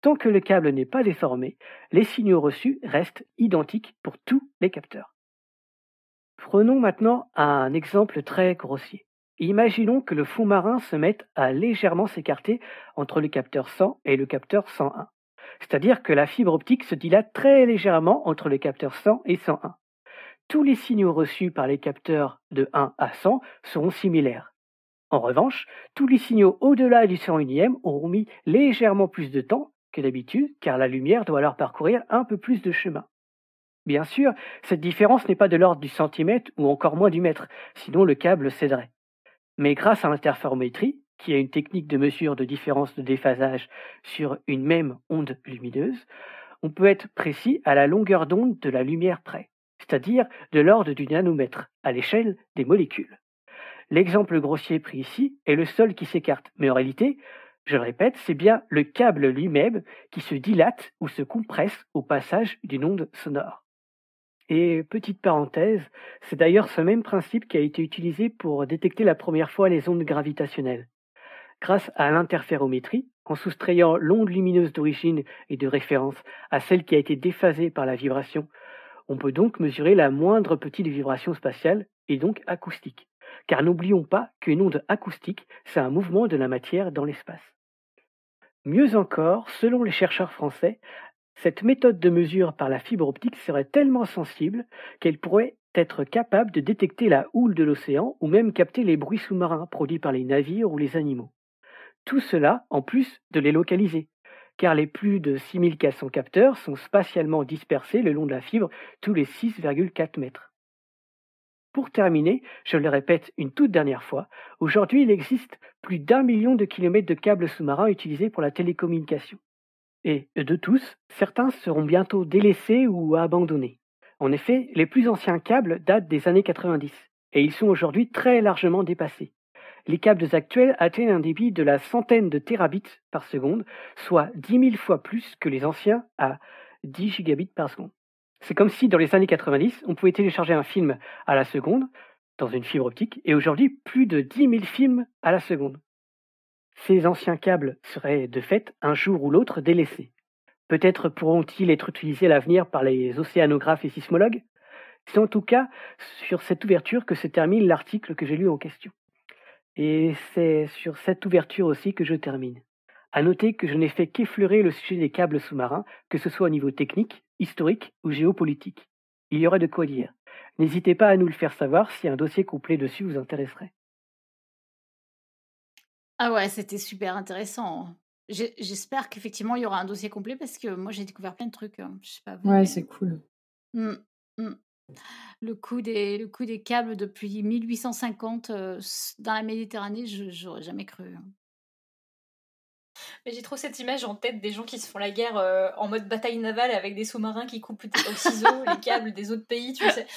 tant que le câble n'est pas déformé, les signaux reçus restent identiques pour tous les capteurs. Prenons maintenant un exemple très grossier. Imaginons que le fond marin se mette à légèrement s'écarter entre le capteur 100 et le capteur 101. C'est-à-dire que la fibre optique se dilate très légèrement entre le capteur 100 et 101. Tous les signaux reçus par les capteurs de 1 à 100 seront similaires. En revanche, tous les signaux au-delà du 101e auront mis légèrement plus de temps que d'habitude, car la lumière doit alors parcourir un peu plus de chemin. Bien sûr, cette différence n'est pas de l'ordre du centimètre ou encore moins du mètre, sinon le câble céderait. Mais grâce à l'interférométrie, qui est une technique de mesure de différence de déphasage sur une même onde lumineuse, on peut être précis à la longueur d'onde de la lumière près, c'est-à-dire de l'ordre du nanomètre, à l'échelle des molécules. L'exemple grossier pris ici est le sol qui s'écarte, mais en réalité, je le répète, c'est bien le câble lui-même qui se dilate ou se compresse au passage d'une onde sonore. Et petite parenthèse, c'est d'ailleurs ce même principe qui a été utilisé pour détecter la première fois les ondes gravitationnelles. Grâce à l'interférométrie, en soustrayant l'onde lumineuse d'origine et de référence à celle qui a été déphasée par la vibration, on peut donc mesurer la moindre petite vibration spatiale et donc acoustique. Car n'oublions pas qu'une onde acoustique, c'est un mouvement de la matière dans l'espace. Mieux encore, selon les chercheurs français, cette méthode de mesure par la fibre optique serait tellement sensible qu'elle pourrait être capable de détecter la houle de l'océan ou même capter les bruits sous-marins produits par les navires ou les animaux. Tout cela en plus de les localiser, car les plus de 6400 capteurs sont spatialement dispersés le long de la fibre tous les 6,4 mètres. Pour terminer, je le répète une toute dernière fois, aujourd'hui il existe plus d'un million de kilomètres de câbles sous-marins utilisés pour la télécommunication. Et de tous, certains seront bientôt délaissés ou abandonnés. En effet, les plus anciens câbles datent des années 90 et ils sont aujourd'hui très largement dépassés. Les câbles actuels atteignent un débit de la centaine de terabits par seconde, soit 10 000 fois plus que les anciens à 10 gigabits par seconde. C'est comme si dans les années 90, on pouvait télécharger un film à la seconde dans une fibre optique et aujourd'hui plus de 10 000 films à la seconde. Ces anciens câbles seraient de fait un jour ou l'autre délaissés. Peut-être pourront-ils être utilisés à l'avenir par les océanographes et sismologues? C'est en tout cas sur cette ouverture que se termine l'article que j'ai lu en question. Et c'est sur cette ouverture aussi que je termine. À noter que je n'ai fait qu'effleurer le sujet des câbles sous-marins, que ce soit au niveau technique, historique ou géopolitique. Il y aurait de quoi dire. N'hésitez pas à nous le faire savoir si un dossier complet dessus vous intéresserait. Ah ouais, c'était super intéressant. J'espère qu'effectivement il y aura un dossier complet parce que moi j'ai découvert plein de trucs. Hein. Je sais pas Ouais, c'est cool. Mmh, mmh. Le coût des, le des câbles depuis 1850 euh, dans la Méditerranée, je n'aurais jamais cru. Hein. Mais j'ai trop cette image en tête des gens qui se font la guerre euh, en mode bataille navale avec des sous-marins qui coupent au ciseau les câbles des autres pays, tu sais. *laughs*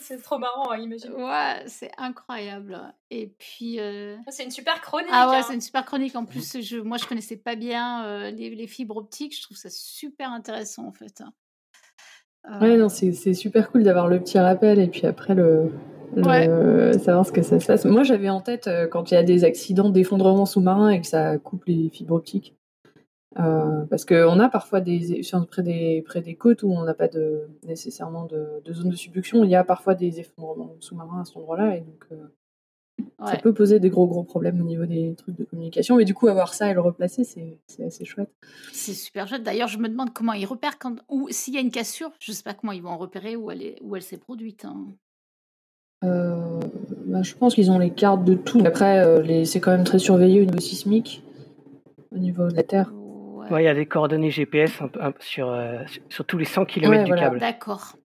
c'est trop marrant à imaginer. Ouais, c'est incroyable. Et puis. Euh, c'est une super chronique. Ah ouais, hein. c'est une super chronique. En plus, je, moi, je connaissais pas bien euh, les, les, fibres optiques. Je trouve ça super intéressant, en fait. Ouais, non, c'est super cool d'avoir le petit rappel et puis après le, savoir ce que ça se passe. Moi, j'avais en tête quand il y a des accidents d'effondrement sous-marin et que ça coupe les fibres optiques. Euh, parce qu'on a parfois des près des près des côtes où on n'a pas de nécessairement de, de, zone de subduction, il y a parfois des effondrements sous-marins à cet endroit-là et donc euh, ça peut poser des gros gros problèmes au niveau des trucs de communication. Mais du coup, avoir ça et le replacer, c'est assez chouette. C'est super chouette. D'ailleurs, je me demande comment ils repèrent quand ou s'il y a une cassure, je sais pas comment ils vont en repérer où elle est où elle s'est produite. Hein. Euh, bah, je pense qu'ils ont les cartes de tout. Après, c'est quand même très surveillé au niveau sismique, au niveau de la Terre. Ouais, il y a des coordonnées GPS sur, euh, sur tous les 100 km du câble. D'accord.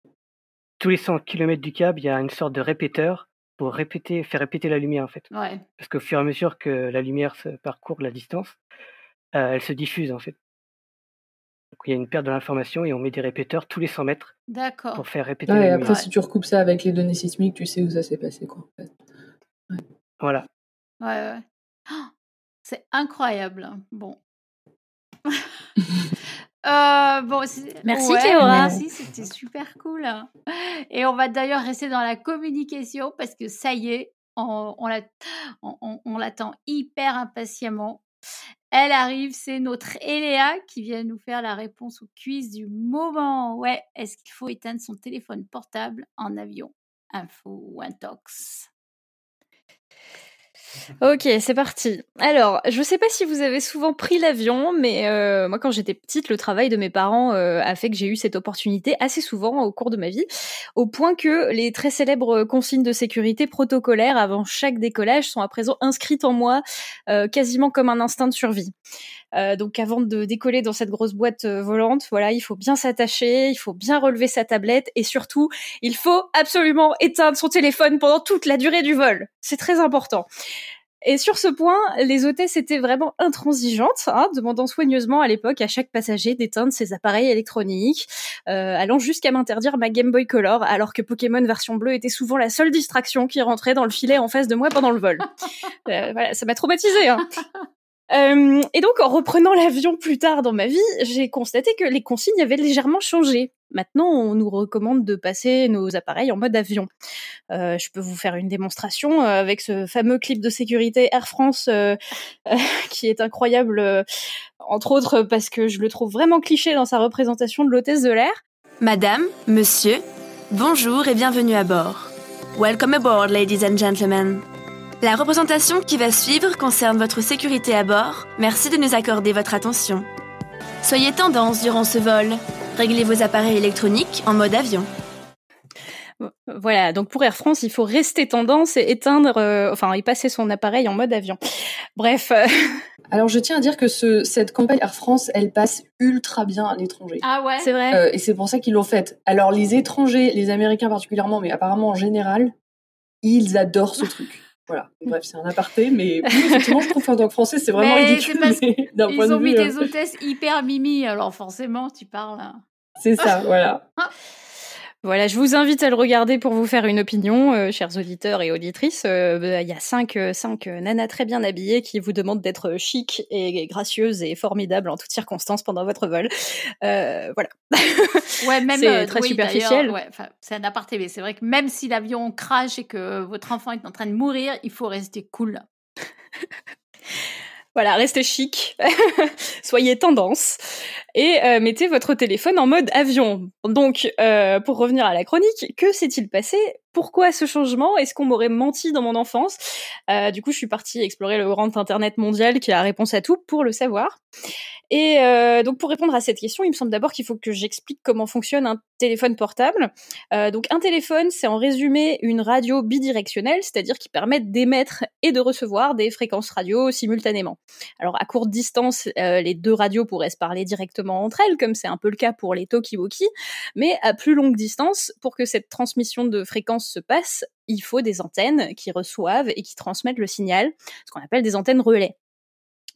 Tous les 100 km du câble, il y a une sorte de répéteur pour répéter, faire répéter la lumière en fait. Ouais. Parce qu'au fur et à mesure que la lumière se parcourt la distance, euh, elle se diffuse en fait. Donc, il y a une perte de l'information et on met des répéteurs tous les 100 mètres pour faire répéter la lumière. Après, si tu recoupes ça avec les données sismiques, tu sais où ça s'est passé. Quoi, en fait. Voilà. Ouais, ouais. Oh, *gasps* c'est incroyable. Bon, *laughs* euh, bon, merci Cléora. Merci, c'était super cool. Et on va d'ailleurs rester dans la communication parce que ça y est, on, on l'attend hyper impatiemment. Elle arrive, c'est notre Eléa qui vient nous faire la réponse au quiz du moment. Ouais, est-ce qu'il faut éteindre son téléphone portable en avion Info ou intox Ok, c'est parti. Alors, je sais pas si vous avez souvent pris l'avion, mais euh, moi, quand j'étais petite, le travail de mes parents euh, a fait que j'ai eu cette opportunité assez souvent au cours de ma vie, au point que les très célèbres consignes de sécurité protocolaires avant chaque décollage sont à présent inscrites en moi, euh, quasiment comme un instinct de survie. Donc avant de décoller dans cette grosse boîte volante, voilà, il faut bien s'attacher, il faut bien relever sa tablette et surtout, il faut absolument éteindre son téléphone pendant toute la durée du vol. C'est très important. Et sur ce point, les hôtesses étaient vraiment intransigeantes, hein, demandant soigneusement à l'époque à chaque passager d'éteindre ses appareils électroniques, euh, allant jusqu'à m'interdire ma Game Boy Color, alors que Pokémon version bleue était souvent la seule distraction qui rentrait dans le filet en face de moi pendant le vol. *laughs* voilà, ça m'a traumatisé. Hein. Euh, et donc, en reprenant l'avion plus tard dans ma vie, j'ai constaté que les consignes avaient légèrement changé. Maintenant, on nous recommande de passer nos appareils en mode avion. Euh, je peux vous faire une démonstration euh, avec ce fameux clip de sécurité Air France *laughs* qui est incroyable, entre autres parce que je le trouve vraiment cliché dans sa représentation de l'hôtesse de l'air. Madame, monsieur, bonjour et bienvenue à bord. Welcome aboard, ladies and gentlemen. La représentation qui va suivre concerne votre sécurité à bord. Merci de nous accorder votre attention. Soyez tendance durant ce vol. Réglez vos appareils électroniques en mode avion. Voilà, donc pour Air France, il faut rester tendance et éteindre, euh, enfin, y passer son appareil en mode avion. Bref. Euh, *laughs* Alors je tiens à dire que ce, cette campagne Air France, elle passe ultra bien à l'étranger. Ah ouais? C'est vrai. Euh, et c'est pour ça qu'ils l'ont faite. Alors les étrangers, les Américains particulièrement, mais apparemment en général, ils adorent ce truc. Voilà, bref, c'est un aparté, mais effectivement, je trouve qu'en tant que français, c'est vraiment ridicule. ils ont mis des hôtesses hyper mimi, alors forcément, tu parles. Hein. C'est ça, voilà. *laughs* Voilà, je vous invite à le regarder pour vous faire une opinion, euh, chers auditeurs et auditrices. Euh, bah, il y a cinq, euh, cinq nanas très bien habillées qui vous demandent d'être chic et gracieuse et formidable en toutes circonstances pendant votre vol. voilà. *laughs* Ouais, même c'est très superficiel. Ouais, c'est un aparté, mais c'est vrai que même si l'avion crache et que votre enfant est en train de mourir, il faut rester cool. *laughs* Voilà, restez chic, *laughs* soyez tendance et euh, mettez votre téléphone en mode avion. Donc, euh, pour revenir à la chronique, que s'est-il passé? Pourquoi ce changement? Est-ce qu'on m'aurait menti dans mon enfance? Euh, Du coup, je suis partie explorer le grand Internet mondial qui a réponse à tout pour le savoir. Et donc pour répondre à cette question, il me semble d'abord qu'il faut que j'explique comment fonctionne un téléphone portable. Donc un téléphone, c'est en résumé une radio bidirectionnelle, c'est-à-dire qui permet d'émettre et de recevoir des fréquences radio simultanément. Alors à courte distance, les deux radios pourraient se parler directement entre elles, comme c'est un peu le cas pour les Tokiwoki, mais à plus longue distance, pour que cette transmission de fréquences se passe, il faut des antennes qui reçoivent et qui transmettent le signal, ce qu'on appelle des antennes relais.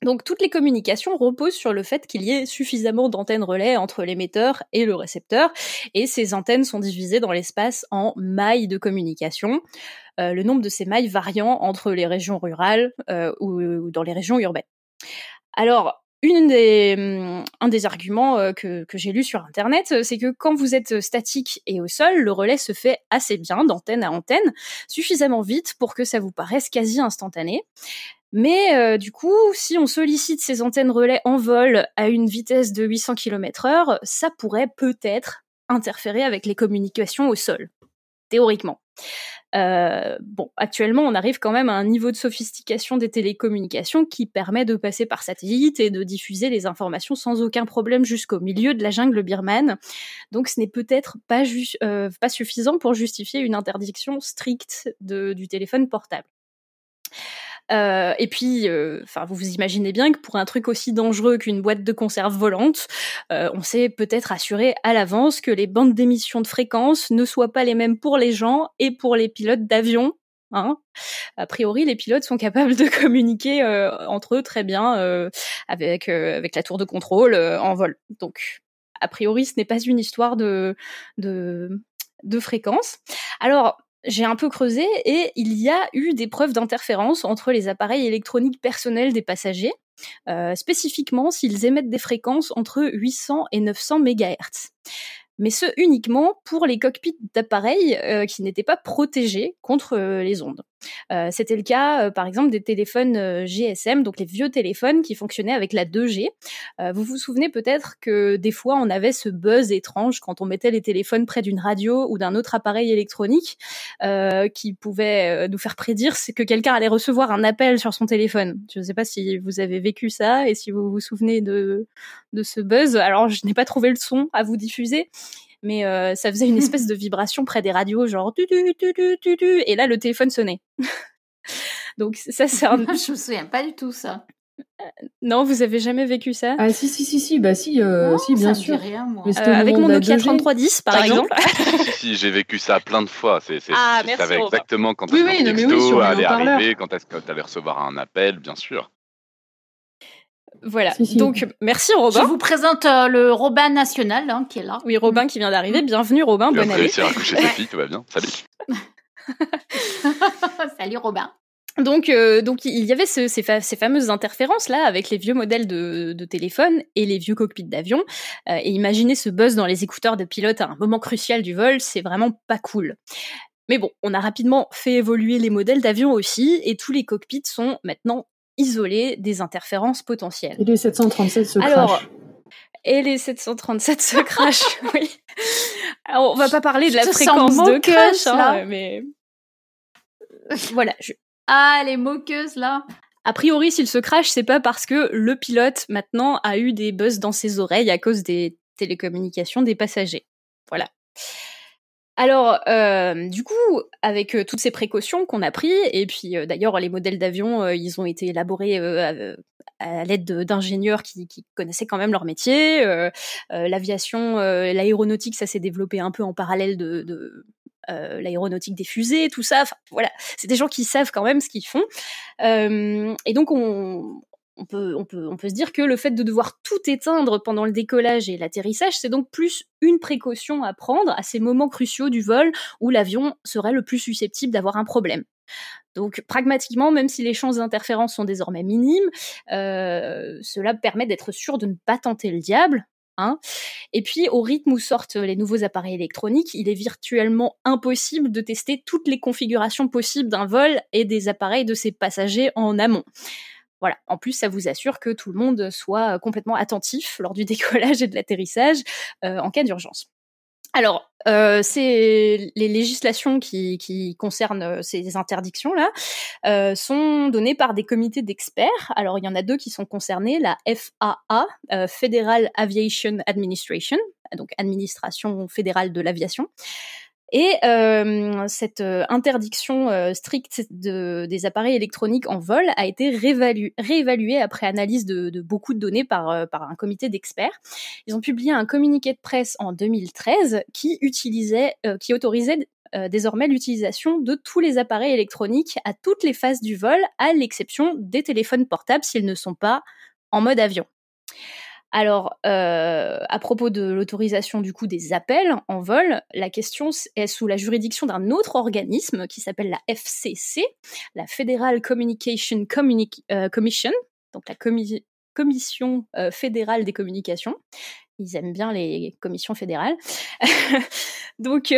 Donc toutes les communications reposent sur le fait qu'il y ait suffisamment d'antennes relais entre l'émetteur et le récepteur, et ces antennes sont divisées dans l'espace en mailles de communication, euh, le nombre de ces mailles variant entre les régions rurales euh, ou, ou, dans les régions urbaines. Alors, hum, un des arguments euh, que, j'ai lu sur Internet, c'est que quand vous êtes statique et au sol, le relais se fait assez bien d'antenne à antenne, suffisamment vite pour que ça vous paraisse quasi instantané. Mais euh, du coup, si on sollicite ces antennes relais en vol à une vitesse de 800 km/h, ça pourrait peut-être interférer avec les communications au sol, théoriquement. Euh, bon, actuellement, on arrive quand même à un niveau de sophistication des télécommunications qui permet de passer par satellite et de diffuser les informations sans aucun problème jusqu'au milieu de la jungle birmane. Donc, ce n'est peut-être pas, euh, pas suffisant pour justifier une interdiction stricte du téléphone portable. Euh, et puis, euh, enfin, vous vous imaginez bien que pour un truc aussi dangereux qu'une boîte de conserve volante, euh, on sait peut-être assurer à l'avance que les bandes d'émission de fréquences ne soient pas les mêmes pour les gens et pour les pilotes d'avion. Hein. A priori, les pilotes sont capables de *laughs* communiquer entre eux très bien avec avec la tour de contrôle en vol. Donc, a priori, ce n'est pas une histoire de de de fréquence. Alors, j'ai un peu creusé et il y a eu des preuves d'interférence entre les appareils électroniques personnels des passagers, euh, spécifiquement s'ils émettent des fréquences entre 800 et 900 MHz mais ce uniquement pour les cockpits d'appareils euh, qui n'étaient pas protégés contre euh, les ondes. Euh, C'était le cas, par exemple, des téléphones GSM, donc les vieux téléphones qui fonctionnaient avec la 2G. vous vous souvenez peut-être que des fois on avait ce buzz étrange quand on mettait les téléphones près d'une radio ou d'un autre appareil électronique qui pouvait nous faire prédire que quelqu'un allait recevoir un appel sur son téléphone. Je ne sais pas si vous avez vécu ça et si vous vous souvenez de ce buzz. Alors je n'ai pas trouvé le son à vous diffuser, mais euh, ça faisait une espèce de *laughs* vibration près des radios, genre tu tu tu tu tu tu et là le téléphone sonnait. *laughs* Donc ça c'est un... *laughs* je me souviens pas du tout ça. Non, vous avez jamais vécu ça? Ah si si si si bah si euh, si bien sûr. Rien, moi. Euh, avec mon Nokia 3310 par, exemple. si, si j'ai vécu ça plein de fois. C'est, c'est, ah, je merci, savais Robin. exactement quand Oui, oui, texto oui, allait arriver, quand est-ce que tu allais recevoir un appel, bien sûr. Voilà. Si, si. Donc merci Je Robin. vous présente euh, le Robin national hein, qui est là. Oui, Robin qui vient d'arriver. Bienvenue Robin, bonne de année. réussir à coucher Sophie, tout va bien. Salut. *laughs* Salut Robin. Donc, euh, donc il y avait ce- ces, fa- ces fameuses interférences là avec les vieux modèles de, de téléphone et les vieux cockpits d'avion. Euh, et imaginez ce buzz dans les écouteurs de pilote à un moment crucial du vol, c'est vraiment pas cool. Mais bon, on a rapidement fait évoluer les modèles d'avion aussi, et tous les cockpits sont maintenant isolés des interférences potentielles. Et les 737 se Alors, crachent. Et les 737 se crachent, *laughs* oui. Alors, on va pas parler de la fréquence de crash, hein, là. mais voilà. je- Ah, les moqueuses là. A priori, s'il se crache, c'est pas parce que le pilote maintenant a eu des buzz dans ses oreilles à cause des télécommunications des passagers. Voilà. Alors, euh, du coup, avec euh, toutes ces précautions qu'on a pris, et puis euh, d'ailleurs les modèles d'avion, euh, ils ont été élaborés à, l'aide de- d'ingénieurs qui, connaissaient quand même leur métier. L'aviation, l'aéronautique, ça s'est développé un peu en parallèle de, l'aéronautique des fusées, tout ça. Voilà, c'est des gens qui savent quand même ce qu'ils font. Et donc on, on peut, se dire que le fait de devoir tout éteindre pendant le décollage et l'atterrissage, c'est donc plus une précaution à prendre à ces moments cruciaux du vol où l'avion serait le plus susceptible d'avoir un problème. Donc pragmatiquement, même si les chances d'interférence sont désormais minimes, euh, cela permet d'être sûr de ne pas tenter le diable. Hein. Et puis, au rythme où sortent les nouveaux appareils électroniques, il est virtuellement impossible de tester toutes les configurations possibles d'un vol et des appareils de ses passagers en amont. Voilà. En plus, ça vous assure que tout le monde soit complètement attentif lors du *laughs* décollage et de l'atterrissage en cas d'urgence. Alors, c'est les législations qui, concernent ces interdictions-là euh, sont données par des comités d'experts. Alors, il y en a deux qui sont concernés la FAA, Federal Aviation Administration, donc administration fédérale de l'aviation, et euh, cette euh, interdiction euh, stricte de, des appareils électroniques en vol a été réévalu- réévaluée après analyse de, beaucoup de données par, euh, par un comité d'experts. Ils ont publié un communiqué de presse en 2013 qui utilisait, qui autorisait désormais l'utilisation de tous les appareils électroniques à toutes les phases du vol, à l'exception des téléphones portables s'ils ne sont pas en mode avion. Alors, euh, à propos de l'autorisation du coup des appels en vol, la question est sous la juridiction d'un autre organisme qui s'appelle la FCC, la Federal Communication Communi- euh, Commission, donc la commi- Commission fédérale des communications. Ils aiment bien les commissions fédérales. *laughs* Donc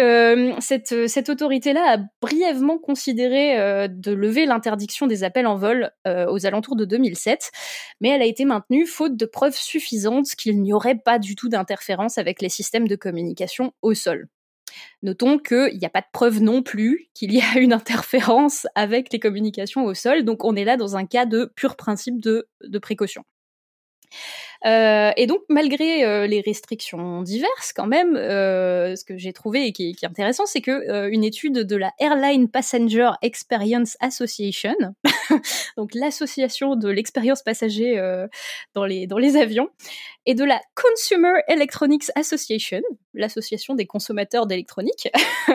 cette, cette autorité-là a brièvement considéré de lever l'interdiction des appels en vol aux alentours de 2007, mais elle a été maintenue faute de preuves suffisantes qu'il n'y aurait pas du tout d'interférence avec les systèmes de communication au sol. Notons qu'il n'y a pas de preuve non plus qu'il y a une interférence avec les communications au sol, donc on est là dans un cas de pur principe de, de précaution. Euh, et donc, malgré euh, les restrictions diverses, quand même, euh, ce que j'ai trouvé et qui, est intéressant, c'est que une étude de la Airline Passenger Experience Association, *laughs* donc l'association de l'expérience passager dans les dans les avions, et de la Consumer Electronics Association, l'association des consommateurs d'électronique, *laughs*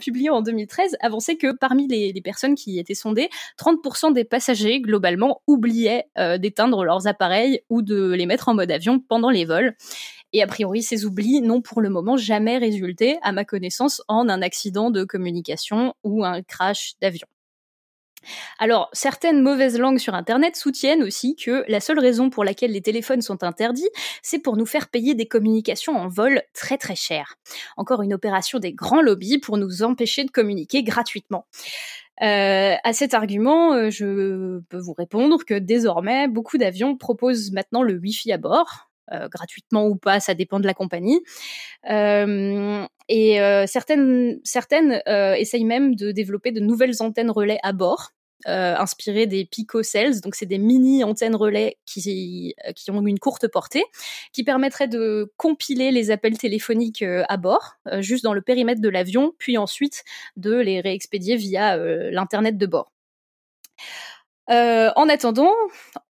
publiée en 2013, avançait que parmi les, personnes qui étaient sondées, 30% des passagers globalement oubliaient d'éteindre leurs appareils ou de les mettre en mode avion pendant les vols. Et a priori, ces oublis n'ont pour le moment jamais résulté, à ma connaissance, en un accident de communication ou un crash d'avion. Alors, certaines mauvaises langues sur Internet soutiennent aussi que la seule raison pour laquelle les téléphones sont interdits, c'est pour nous faire payer des communications en vol très très chères. Encore une opération des grands lobbies pour nous empêcher de communiquer gratuitement. Euh, à cet argument, euh, je peux vous répondre que désormais, beaucoup d'avions proposent maintenant le Wi-Fi à bord, euh, gratuitement ou pas, ça dépend de la compagnie. et certaines, certaines essayent même de développer de nouvelles antennes relais à bord euh, inspiré des Pico Cells. Donc, c'est des mini antennes relais qui, euh, qui ont une courte portée, qui permettraient de compiler les appels téléphoniques euh, à bord, juste dans le périmètre de l'avion, puis ensuite de les réexpédier via l'Internet de bord. Euh, en attendant,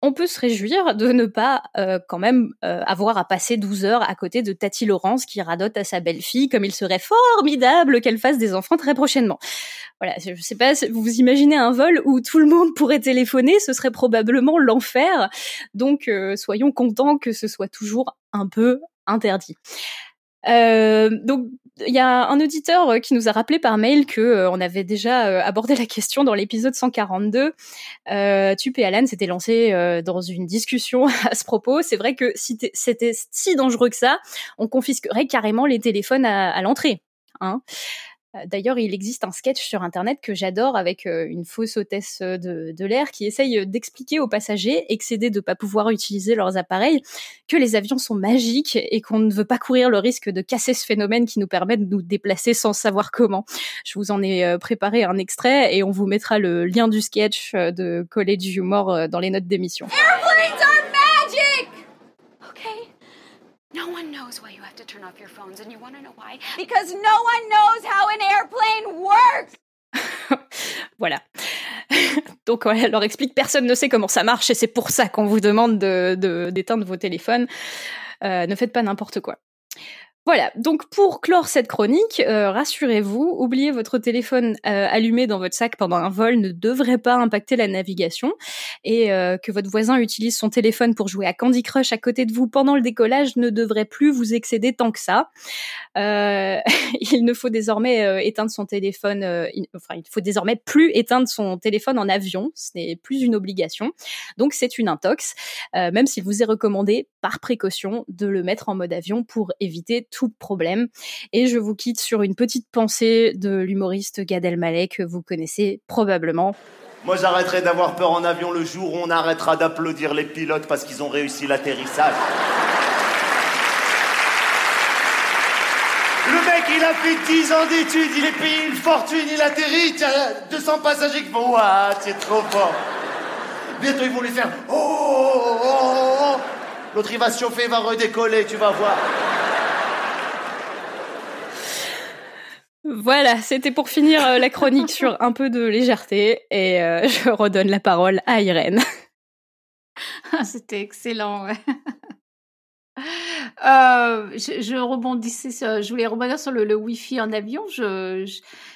on peut se réjouir de ne pas euh, quand même euh, avoir à passer 12 heures à côté de Tati Laurence qui radote à sa belle-fille comme il serait formidable qu'elle fasse des enfants très prochainement. Voilà, je sais pas, vous vous imaginez un vol où tout le monde pourrait téléphoner, ce serait probablement l'enfer. Donc soyons contents que ce soit toujours un peu interdit. Euh, donc il y a un auditeur euh, qui nous a rappelé par mail que euh, on avait déjà euh, abordé la question dans l'épisode 142. Euh, Tup et Alan s'étaient lancés dans une discussion *laughs* à ce propos. C'est vrai que si c'était si dangereux que ça, on confisquerait carrément les téléphones à, à l'entrée. Hein d'ailleurs, il existe un sketch sur Internet que j'adore avec euh, une fausse hôtesse euh, de, l'air qui essaye d'expliquer aux passagers, excédés de ne pas pouvoir utiliser leurs appareils, que les avions sont magiques et qu'on ne veut pas courir le risque de casser ce phénomène qui nous permet de nous déplacer sans savoir comment. Je vous en ai préparé un extrait et on vous mettra le lien du sketch de College Humor dans les notes d'émission. knows why you have to turn off your phones, and you want to know why? *laughs* Because no one knows how an airplane works! *laughs* voilà. *laughs* Donc elle leur explique, personne ne sait comment ça marche et c'est pour ça qu'on vous demande d'éteindre de, vos téléphones. Euh, ne faites pas n'importe quoi. Voilà, donc pour clore cette chronique, euh, rassurez-vous, oublier votre téléphone euh, allumé dans votre sac pendant un vol ne devrait pas impacter la navigation et euh, que votre voisin utilise son téléphone pour jouer à Candy Crush à côté de vous pendant le décollage ne devrait plus vous excéder tant que ça. *laughs* il ne faut désormais éteindre son téléphone, enfin il faut désormais plus éteindre son téléphone en avion, ce n'est plus une obligation. Donc c'est une intox, même s'il vous est recommandé par précaution de le mettre en mode avion pour éviter tout problème. Et je vous quitte sur une petite pensée de l'humoriste Gad Elmaleh que vous connaissez probablement. Moi, j'arrêterai d'avoir peur en avion le jour où on arrêtera d'applaudir les pilotes parce qu'ils ont réussi l'atterrissage. Le mec, il a fait 10 ans d'études, il est payé une fortune, il atterrit, il y a 200 passagers qui vont Waouh, c'est trop fort. Bientôt, ils vont lui faire Oh, oh, oh, oh. L'autre, il va se chauffer, il va redécoller, tu vas voir. Voilà, c'était pour finir euh, la chronique sur un peu de légèreté et euh, *laughs* je redonne la parole à Irène. c'était excellent. *laughs* Euh, je, rebondissais, je voulais rebondir sur le, Wi-Fi en avion. Je,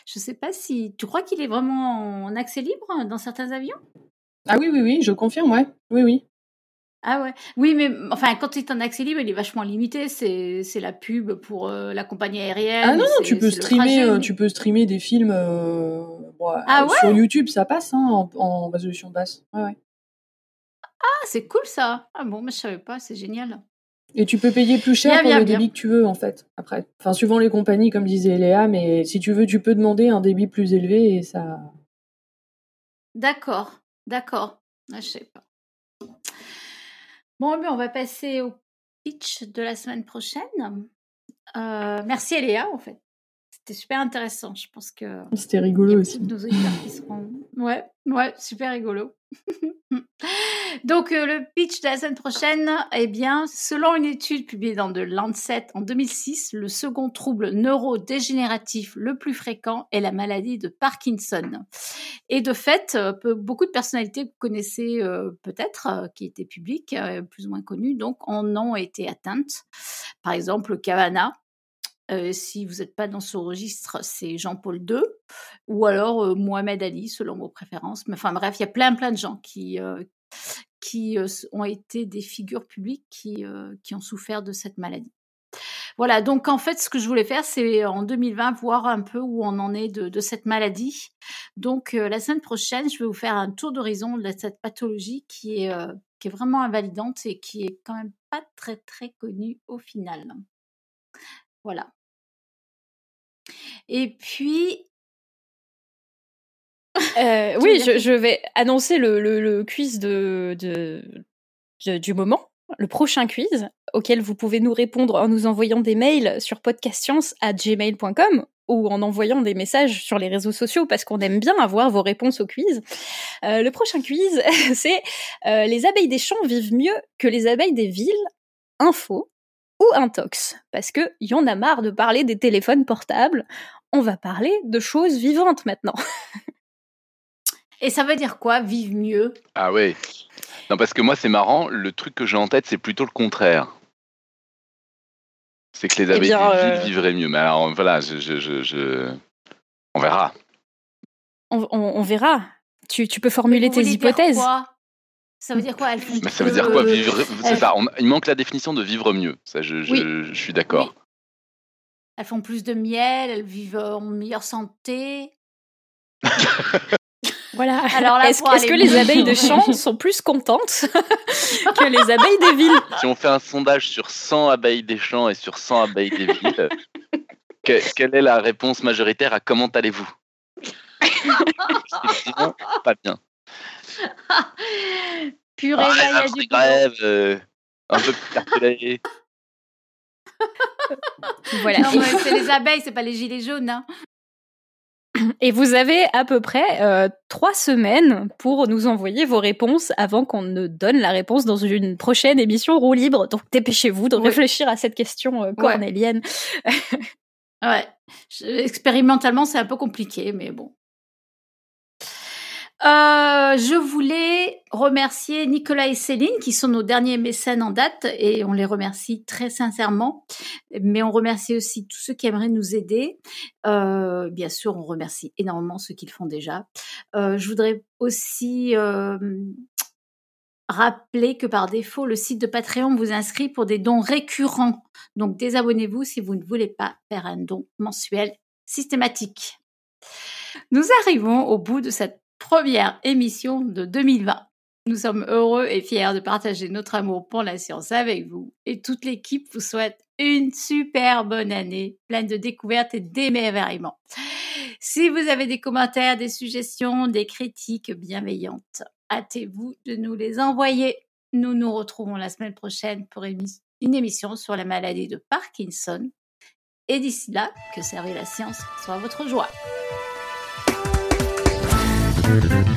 je, sais pas si tu crois qu'il est vraiment en accès libre dans certains avions? Ah oui, oui, oui, je confirme, ouais. Oui, oui. Ah ouais. Oui, mais enfin, quand c'est un accès libre, il est vachement limité. C'est, c'est la pub pour euh, la compagnie aérienne. Ah non, non, tu peux streamer, euh, tu peux streamer des films euh, ah sur YouTube, ça passe hein, en, résolution basse. Ouais, ouais. Ah, c'est cool ça. Ah bon, mais je savais pas, c'est génial. Et tu peux payer plus cher pour le débit que tu veux, en fait, après. Enfin, suivant les compagnies, comme disait Léa, mais si tu veux, tu peux demander un débit plus élevé et ça. D'accord, d'accord. Ah, je sais pas. Bon, mais on va passer au pitch de la semaine prochaine. Euh, merci Léa, en fait. C'était super intéressant. Je pense que. C'était rigolo aussi. nos qui seront. Ouais, ouais, super rigolo. *laughs* Donc, euh, le pitch de la semaine prochaine, eh bien, selon une étude publiée dans The Lancet en 2006, le second trouble neurodégénératif le plus fréquent est la maladie de Parkinson. Et de fait, euh, beaucoup de personnalités que vous connaissez euh, peut-être, qui étaient publiques, plus ou moins connues, donc, en ont été atteintes. Par exemple, Cavana, si vous n'êtes pas dans ce registre, c'est Jean-Paul II ou alors Mohamed Ali, selon vos préférences. Mais enfin bref, il y a plein plein de gens qui, qui ont été des figures publiques qui, qui ont souffert de cette maladie. Voilà, donc en fait, ce que je voulais faire, c'est en 2020 voir un peu où on en est de, de cette maladie. Donc la semaine prochaine, je vais vous faire un tour d'horizon de cette pathologie qui est, qui est vraiment invalidante et qui est quand même pas très très connue au final. Voilà. Et puis. Euh, oui, je, vais annoncer le, quiz de, du moment, le prochain quiz, auquel vous pouvez nous répondre en nous envoyant des mails sur podcastscience.gmail.com ou en envoyant des messages sur les réseaux sociaux parce qu'on aime bien avoir vos réponses au quiz. Euh, le prochain quiz, *laughs* c'est euh, les abeilles des champs vivent mieux que les abeilles des villes. Info ou intox, parce que y en a marre de parler des téléphones portables. On va parler de choses vivantes maintenant. *laughs* Et ça veut dire quoi, vivre mieux? Ah ouais. Non, parce que moi, c'est marrant, le truc que j'ai en tête, c'est plutôt le contraire. C'est que les eh abeilles euh, vivraient mieux. Mais alors, voilà, je, je, on verra. On, verra. Tu, tu, peux formuler tes hypothèses. Ça veut dire quoi elles font Ça veut dire quoi vivre *laughs* C'est ça. il manque la définition de vivre mieux. Ça, je, je, suis d'accord. Elles font plus de miel, elles vivent en meilleure santé. *laughs* Voilà. Alors est-ce que les abeilles de champ *laughs* sont plus contentes que les abeilles des villes? Si on fait un sondage sur 100 abeilles des champs et sur 100 abeilles des villes, quelle est la réponse majoritaire à comment allez-vous? Pas bien. *laughs* Purée, ah, il y a du grève, euh, un peu plus *laughs* voilà. c'est les abeilles, c'est pas les gilets jaunes. Hein. Et vous avez à peu près euh, trois semaines pour nous envoyer vos réponses avant qu'on ne donne la réponse dans une prochaine émission roue libre. Donc dépêchez-vous de réfléchir à cette question euh, cornélienne. ouais. Expérimentalement, c'est un peu compliqué, mais bon. Euh, je voulais remercier Nicolas et Céline qui sont nos derniers mécènes en date et on les remercie très sincèrement. Mais on remercie aussi tous ceux qui aimeraient nous aider. Euh, bien sûr, on remercie énormément ceux qui le font déjà. Euh, je voudrais aussi rappeler que par défaut, le site de Patreon vous inscrit pour des dons récurrents. Donc désabonnez-vous si vous ne voulez pas faire un don mensuel systématique. Nous arrivons au bout de cette première émission de 2020. Nous sommes heureux et fiers de partager notre amour pour la science avec vous et toute l'équipe vous souhaite une super bonne année, pleine de découvertes et d'émerveillements. Si vous avez des commentaires, des suggestions, des critiques bienveillantes, hâtez-vous de nous les envoyer. Nous nous retrouvons la semaine prochaine pour une émission sur la maladie de Parkinson. Et d'ici là, que servir la science soit votre joie. Mm-hmm.